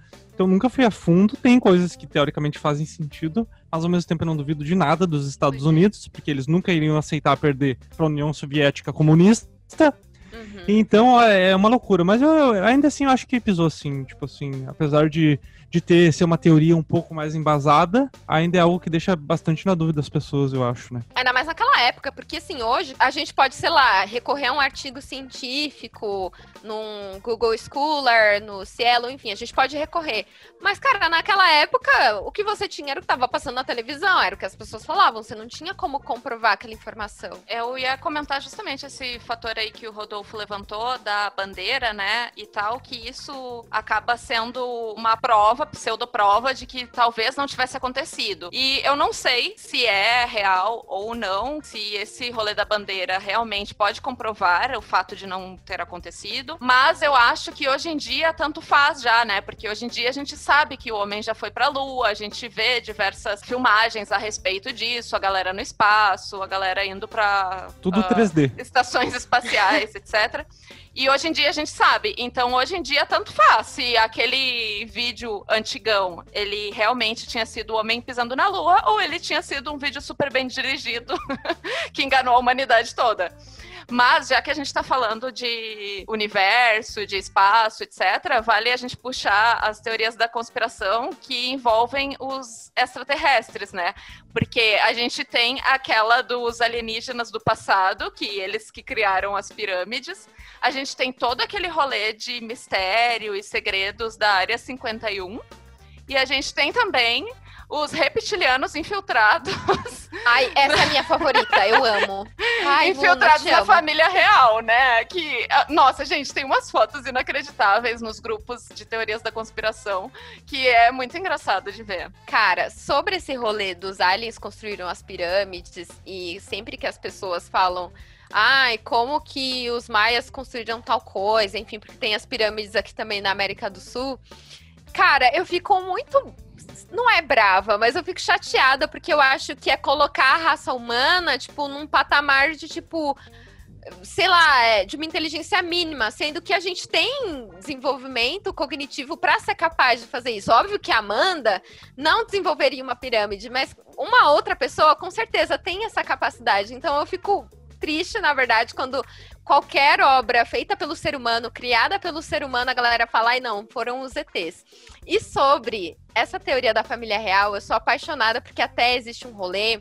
Então nunca fui a fundo, tem coisas que teoricamente fazem sentido, mas ao mesmo tempo eu não duvido de nada dos Estados Unidos, porque eles nunca iriam aceitar perder para a União Soviética comunista. Uhum. Então é uma loucura, mas eu, ainda assim eu acho que pisou assim, tipo assim, apesar de de ter ser uma teoria um pouco mais embasada, ainda é algo que deixa bastante na dúvida as pessoas, eu acho, né? Ainda mais naquela época, porque assim, hoje a gente pode, sei lá, recorrer a um artigo científico num Google Scholar, no Cielo, enfim, a gente pode recorrer. Mas, cara, naquela época, o que você tinha era o que estava passando na televisão, era o que as pessoas falavam, você não tinha como comprovar aquela informação. Eu ia comentar justamente esse fator aí que o Rodolfo levantou da bandeira, né, e tal, que isso acaba sendo uma prova prova, pseudo-prova, de que talvez não tivesse acontecido. E eu não sei se é real ou não, se esse rolê da bandeira realmente pode comprovar o fato de não ter acontecido, mas eu acho que hoje em dia tanto faz já, né? Porque hoje em dia a gente sabe que o homem já foi pra lua, a gente vê diversas filmagens a respeito disso, a galera no espaço, a galera indo pra. Tudo uh, 3D. Estações espaciais, etc. E hoje em dia a gente sabe. Então, hoje em dia, tanto faz se aquele vídeo antigão ele realmente tinha sido o homem pisando na lua ou ele tinha sido um vídeo super bem dirigido que enganou a humanidade toda. Mas, já que a gente está falando de universo, de espaço, etc., vale a gente puxar as teorias da conspiração que envolvem os extraterrestres, né? Porque a gente tem aquela dos alienígenas do passado, que eles que criaram as pirâmides. A gente tem todo aquele rolê de mistério e segredos da Área 51. E a gente tem também os reptilianos infiltrados. Ai, essa é a minha favorita, eu amo. Ai, infiltrados Luna, na família real, né? Que, ah, nossa, gente, tem umas fotos inacreditáveis nos grupos de teorias da conspiração que é muito engraçado de ver. Cara, sobre esse rolê dos aliens construíram as pirâmides e sempre que as pessoas falam ai, como que os maias construíram tal coisa, enfim, porque tem as pirâmides aqui também na América do Sul. Cara, eu fico muito não é brava, mas eu fico chateada porque eu acho que é colocar a raça humana, tipo, num patamar de tipo sei lá, é, de uma inteligência mínima, sendo que a gente tem desenvolvimento cognitivo para ser capaz de fazer isso. Óbvio que a Amanda não desenvolveria uma pirâmide, mas uma outra pessoa com certeza tem essa capacidade. Então eu fico triste, na verdade, quando qualquer obra feita pelo ser humano, criada pelo ser humano, a galera fala, ai não, foram os ETs. E sobre essa teoria da família real, eu sou apaixonada porque até existe um rolê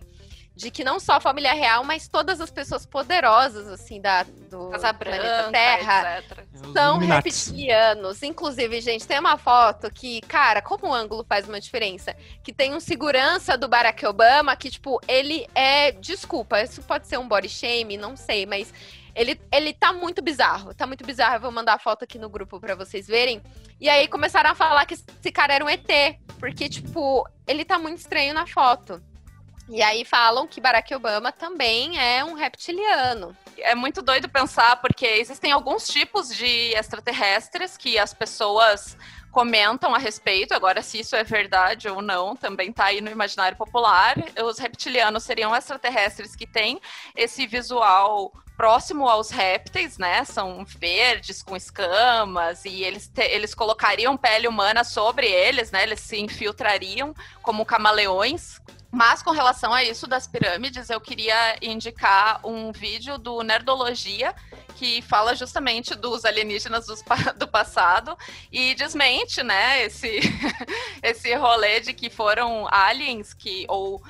de que não só a família real, mas todas as pessoas poderosas, assim, da, do Casa planeta Branca, Terra, etc. são Illuminati. reptilianos. Inclusive, gente, tem uma foto que, cara, como o ângulo faz uma diferença, que tem um segurança do Barack Obama que, tipo, ele é, desculpa, isso pode ser um body shame, não sei, mas ele, ele tá muito bizarro, tá muito bizarro. Eu vou mandar a foto aqui no grupo pra vocês verem. E aí começaram a falar que esse cara era um ET, porque, tipo, ele tá muito estranho na foto. E aí falam que Barack Obama também é um reptiliano. É muito doido pensar, porque existem alguns tipos de extraterrestres que as pessoas comentam a respeito. Agora, se isso é verdade ou não, também tá aí no imaginário popular. Os reptilianos seriam extraterrestres que têm esse visual próximo aos répteis, né? São verdes com escamas e eles, te- eles colocariam pele humana sobre eles, né? Eles se infiltrariam como camaleões. Mas com relação a isso das pirâmides, eu queria indicar um vídeo do Nerdologia que fala justamente dos alienígenas do passado e desmente, né, esse, esse rolê de que foram aliens que ou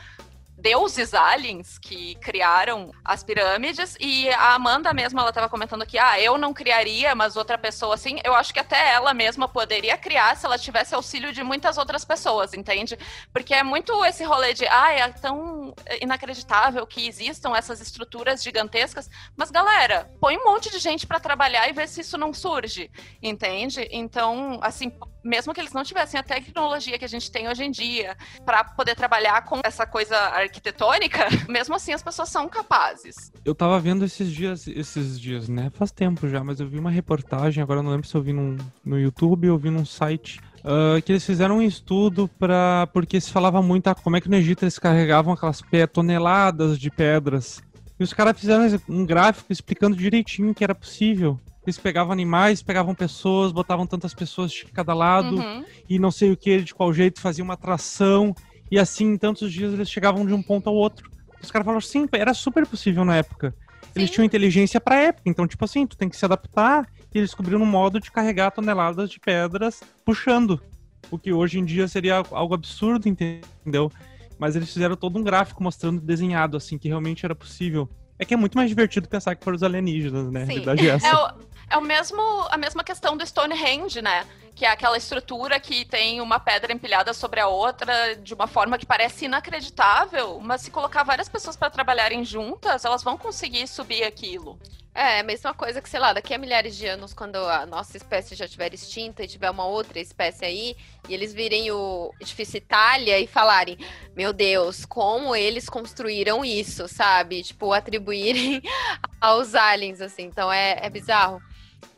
deuses aliens que criaram as pirâmides e a Amanda mesma ela estava comentando que ah, eu não criaria, mas outra pessoa assim, eu acho que até ela mesma poderia criar se ela tivesse auxílio de muitas outras pessoas, entende? Porque é muito esse rolê de ah, é tão inacreditável que existam essas estruturas gigantescas, mas galera, põe um monte de gente para trabalhar e vê se isso não surge, entende? Então, assim, mesmo que eles não tivessem a tecnologia que a gente tem hoje em dia para poder trabalhar com essa coisa arquitetônica, mesmo assim as pessoas são capazes. Eu tava vendo esses dias, esses dias, né? Faz tempo já, mas eu vi uma reportagem, agora não lembro se eu vi num, no YouTube ou vi num site, ah, que eles fizeram um estudo para porque se falava muito ah, como é que no Egito eles carregavam aquelas toneladas de pedras. E os caras fizeram um gráfico explicando direitinho que era possível. Eles pegavam animais, pegavam pessoas, botavam tantas pessoas de cada lado Uhum. e não sei o que, de qual jeito, faziam uma atração. E assim, em tantos dias eles chegavam de um ponto ao outro. Os caras falaram, sim, era super possível na época. Eles Sim. tinham inteligência pra época, então, tipo assim, tu tem que se adaptar. E eles descobriram um modo de carregar toneladas de pedras puxando. O que hoje em dia seria algo absurdo, entendeu? Mas eles fizeram todo um gráfico mostrando desenhado, assim, que realmente era possível. É que é muito mais divertido pensar que foram os alienígenas, né? Sim. é. É, o, é o mesmo, a mesma questão do Stonehenge, né? Que é aquela estrutura que tem uma pedra empilhada sobre a outra de uma forma que parece inacreditável, mas se colocar várias pessoas para trabalharem juntas, elas vão conseguir subir aquilo. É, a mesma coisa que, sei lá, daqui a milhares de anos, quando a nossa espécie já estiver extinta e tiver uma outra espécie aí, e eles virem o edifício Itália e falarem, meu Deus, como eles construíram isso, sabe? Tipo, atribuírem aos aliens, assim. Então é, é bizarro.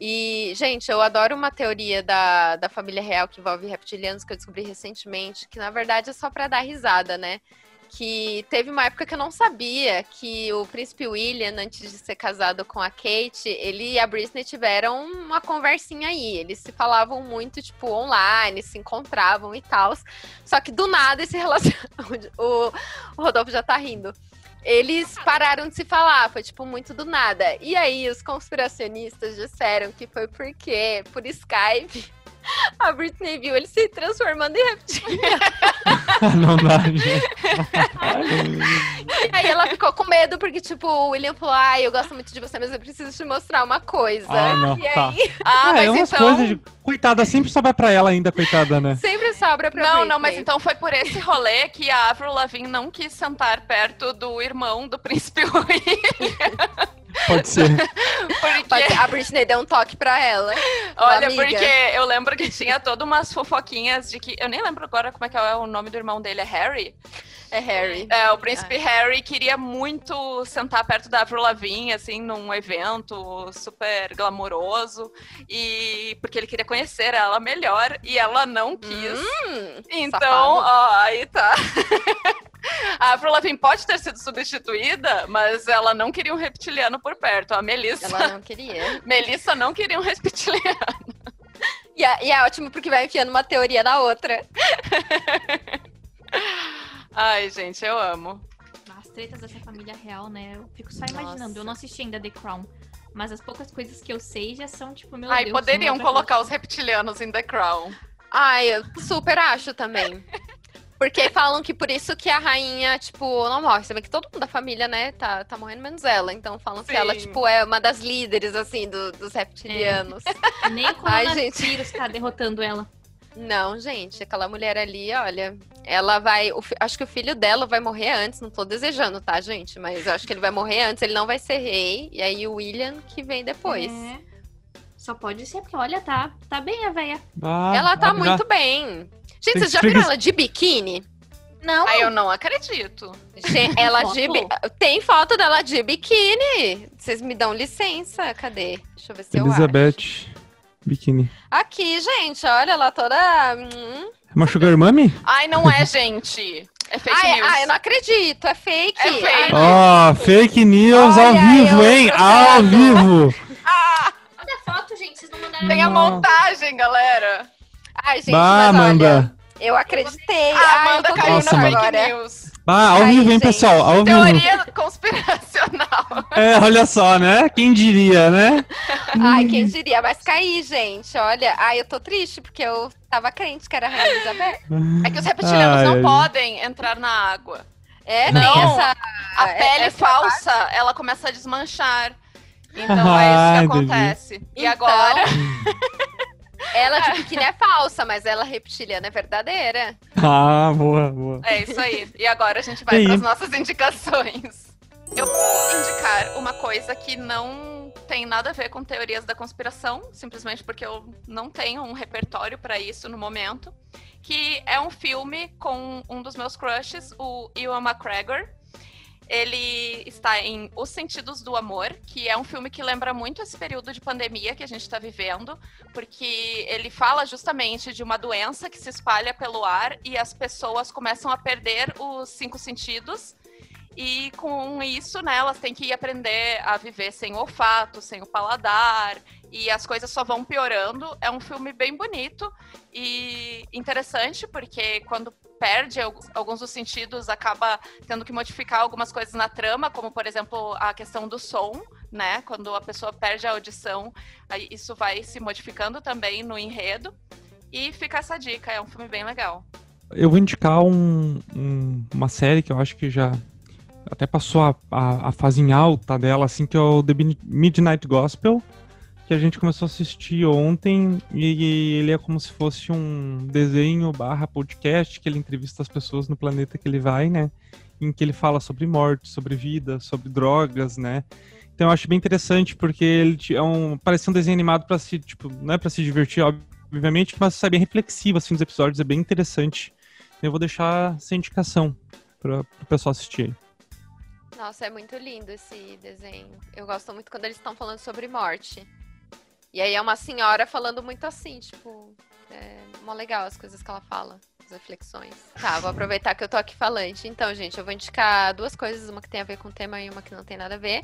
E, gente, eu adoro uma teoria da, da família real que envolve reptilianos que eu descobri recentemente, que na verdade é só pra dar risada, né? que teve uma época que eu não sabia que o príncipe William, antes de ser casado com a Kate, ele e a Britney tiveram uma conversinha aí. Eles se falavam muito, tipo, online, se encontravam e tal. Só que do nada esse relacionamento. o Rodolfo já tá rindo. Eles pararam de se falar, foi tipo muito do nada. E aí os conspiracionistas disseram que foi porque, por Skype, A Britney viu ele se transformando em reptiliano. não dá, gente. Aí ela ficou com medo, porque, tipo, o William falou: Ai, eu gosto muito de você, mas eu preciso te mostrar uma coisa. Ah, não, e tá. aí, Ah, é, mas umas então. coisas de... Coitada, sempre sobra pra ela ainda, coitada, né? sempre sobra pra Não, não, Britney. mas então foi por esse rolê que a Avril Lavigne não quis sentar perto do irmão do príncipe William. Pode ser. Porque, Pode A Britney deu um toque pra ela. olha, amiga. porque eu lembro que tinha todas umas fofoquinhas de que. Eu nem lembro agora como é que é o nome do irmão dele, é Harry? É Harry. É, o príncipe Harry queria muito sentar perto da Avril Lavigne, assim, num evento super glamouroso, e porque ele queria conhecer ela melhor, e ela não quis. Hum, então, safado. ó, aí tá. A Avril Lavigne pode ter sido substituída, mas ela não queria um reptiliano por perto. A Melissa, ela não queria. Melissa não queria um reptiliano. E é, e é ótimo porque vai enfiando uma teoria na outra. Ai, gente, eu amo. As tretas dessa família real, né? Eu fico só imaginando. Nossa. Eu não assisti ainda The Crown. Mas as poucas coisas que eu sei já são, tipo, meu Ai, Deus. poderiam colocar os coisa. reptilianos em The Crown. Ai, eu super acho também. Porque falam que por isso que a rainha, tipo, não morre. Você vê que todo mundo da família, né, tá, tá morrendo menos ela. Então falam que Sim. ela, tipo, é uma das líderes, assim, do- dos reptilianos. E Nem o Ai, coronavírus tá derrotando ela. Não, gente, aquela mulher ali, olha, ela vai. o acho que o filho dela vai morrer antes, não tô desejando, tá, gente? Mas eu acho que ele vai morrer antes, ele não vai ser rei. E aí o William que vem depois. É. Só pode ser, porque olha, tá, tá bem a véia. Ah, Ela tá ah, muito bem. Gente, vocês já viram ela de biquíni? Não, Aí eu não acredito. Gente, ela de bi-? Tem foto dela de biquíni. Vocês me dão licença? Cadê? Deixa eu ver se eu acho. Elizabeth. Biquíni. Aqui, gente, olha ela toda. Hum. É uma sugar mummy? Ai, não é, gente. É fake Ai, news. ai, eu não acredito, é fake. É fake. Ó, fake news ao vivo, hein? Ao vivo. Ah, Olha a foto, gente. Vocês não mandaram tem a montagem, galera. Ai, gente, Bah, mas olha, Amanda. eu acreditei. A Ai, eu Amanda tô caiu Nossa, na fake agora. news. Bah, ao vivo, hein, pessoal? Ao vivo. Teoria conspiracional. É, olha só, né? Quem diria, né? Ai, quem diria? Mas caí, gente. Olha, ai, eu tô triste porque eu tava crente que era a Rainha Elizabeth. É que os reptilianos Ai, não ai. podem entrar na água. É, Não. tem essa. A é- pele essa falsa, ela começa a desmanchar. Então Ah, é isso que entendi. acontece. E Então, agora, Ela de biquíni é falsa, mas ela reptiliana é verdadeira. Ah, boa, boa. é isso aí. E agora a gente vai para as nossas indicações. Eu vou indicar uma coisa que não tem nada a ver com teorias da conspiração, simplesmente porque eu não tenho um repertório para isso no momento, que é um filme com um dos meus crushes, o Ewan McGregor. Ele está em Os Sentidos do Amor, que é um filme que lembra muito esse período de pandemia que a gente está vivendo, porque ele fala justamente de uma doença que se espalha pelo ar e as pessoas começam a perder os cinco sentidos. E com isso, né, elas têm que aprender a viver sem o olfato, sem o paladar, e as coisas só vão piorando. É um filme bem bonito e interessante, porque quando perde alguns- dos sentidos, acaba tendo que modificar algumas coisas na trama, como, por exemplo, a questão do som, né? Quando a pessoa perde a audição, isso vai se modificando também no enredo. E fica essa dica, é um filme bem legal. Eu vou indicar um- um- uma série que eu acho que já até passou a, a- a fase em alta dela, assim, que é o The Mid- Midnight Gospel, que a gente começou a assistir ontem, e ele é como se fosse um desenho barra podcast, que ele entrevista as pessoas no planeta que ele vai, né? Em que ele fala sobre morte, sobre vida, sobre drogas, né? Então eu acho bem interessante, porque ele é um, parece um desenho animado para se, tipo, não é se divertir, obviamente, mas sai bem reflexivo, assim, nos episódios, é bem interessante. Eu vou deixar essa indicação para o pessoal assistir. Nossa, é muito lindo esse desenho. Eu gosto muito quando eles estão falando sobre morte. E aí é uma senhora falando muito assim, tipo, é mó legal as coisas que ela fala, as reflexões. Tá, vou aproveitar que eu tô aqui falante. Então, gente, eu vou indicar duas coisas, uma que tem a ver com o tema e uma que não tem nada a ver.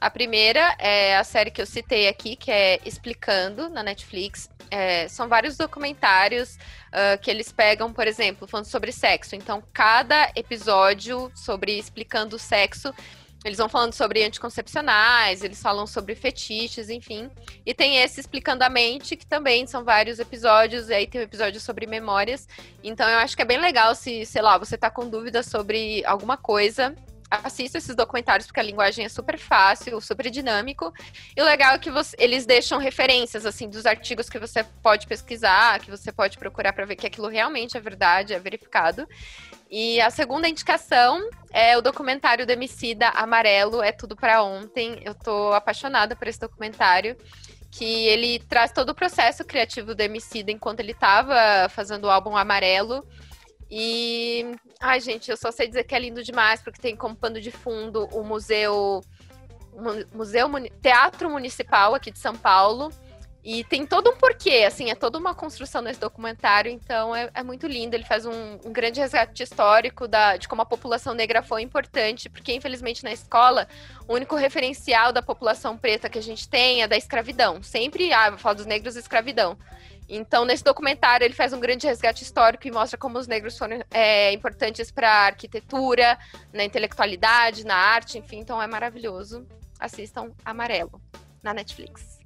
A primeira é a série que eu citei aqui, que é Explicando, na Netflix. É, são vários documentários ah, que eles pegam, por exemplo, falando sobre sexo. Então, cada episódio sobre explicando o sexo eles vão falando sobre anticoncepcionais, eles falam sobre fetiches, enfim. E tem esse Explicando a Mente, que também são vários episódios, e aí tem um episódio sobre memórias. Então eu acho que é bem legal se, sei lá, você tá com dúvida sobre alguma coisa, assista esses documentários porque a linguagem é super fácil, super dinâmico. E o legal é que você, eles deixam referências assim dos artigos que você pode pesquisar, que você pode procurar para ver que aquilo realmente é verdade, é verificado. E a segunda indicação é o documentário do Emicida Amarelo, é tudo para ontem. Eu tô apaixonada por esse documentário que ele traz todo o processo criativo do Emicida enquanto ele estava fazendo o álbum Amarelo e, ai, gente, eu só sei dizer que é lindo demais, porque tem como pano de fundo o museu, museu Teatro Municipal aqui de São Paulo. E tem todo um porquê, assim, é toda uma construção nesse documentário, então é, é muito lindo. Ele faz um, um, grande resgate histórico da, de como a população negra foi importante, porque infelizmente na escola o único referencial da população preta que a gente tem é da escravidão. Sempre, ah, falo dos negros escravidão. Então, nesse documentário, ele faz um grande resgate histórico e mostra como os negros foram é, importantes para a arquitetura, na intelectualidade, na arte, enfim. Então, é maravilhoso. Assistam Amarelo, na Netflix.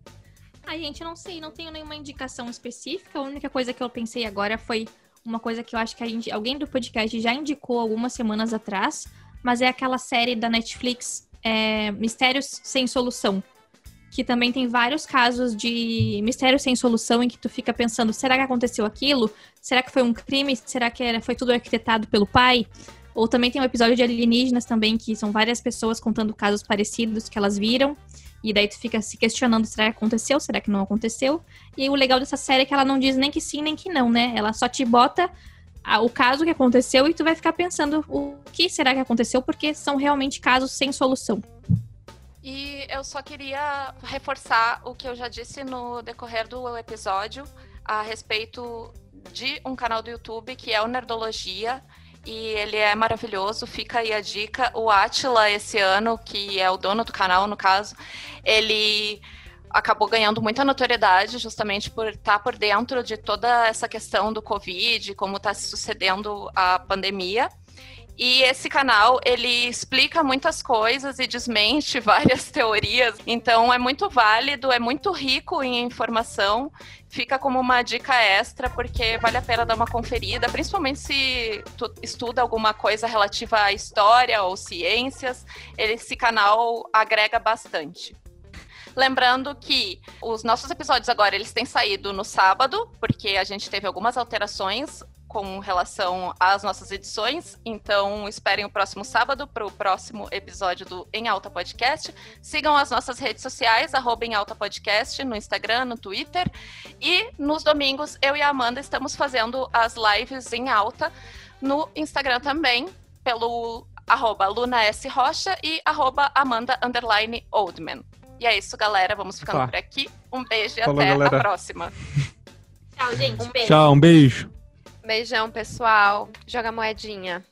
Ai, gente, não sei, não tenho nenhuma indicação específica. A única coisa que eu pensei agora foi uma coisa que eu acho que gente, alguém do podcast já indicou algumas semanas atrás, mas é aquela série da Netflix é, Mistérios Sem Solução que também tem vários casos de mistério sem solução em que tu fica pensando, será que aconteceu aquilo? Será que foi um crime? Será que era, foi tudo arquitetado pelo pai? Ou também tem um episódio de alienígenas também, que são várias pessoas contando casos parecidos que elas viram. E daí tu fica se questionando, será que aconteceu? Será que não aconteceu? E o legal dessa série é que ela não diz nem que sim, nem que não, né? Ela só te bota o caso que aconteceu e tu vai ficar pensando o que será que aconteceu, porque são realmente casos sem solução. E eu só queria reforçar o que eu já disse no decorrer do episódio a respeito de um canal do YouTube que é o Nerdologia. E ele é maravilhoso, fica aí a dica. O Atila, esse ano, que é o dono do canal, no caso, ele acabou ganhando muita notoriedade justamente por estar por dentro de toda essa questão do Covid, como está se sucedendo a pandemia. E esse canal, ele explica muitas coisas e desmente várias teorias. Então é muito válido, é muito rico em informação. Fica como uma dica extra, porque vale a pena dar uma conferida, principalmente se tu estuda alguma coisa relativa à história ou ciências. Esse canal agrega bastante. Lembrando que os nossos episódios agora eles têm saído no sábado, porque a gente teve algumas alterações com relação às nossas edições. Então, esperem o próximo sábado para o próximo episódio do Em Alta Podcast. Sigam as nossas redes sociais, arroba em Alta Podcast, no Instagram, no Twitter. E nos domingos, eu e a Amanda estamos fazendo as lives em alta no Instagram também, pelo arroba Luna S. Rocha e arroba Amanda Oldman. E é isso, galera. Vamos ficando tá. por aqui. Um beijo e Falou, até galera. a próxima. Tchau, gente. Um beijo. Tchau, um beijo. Beijão, pessoal. Joga moedinha.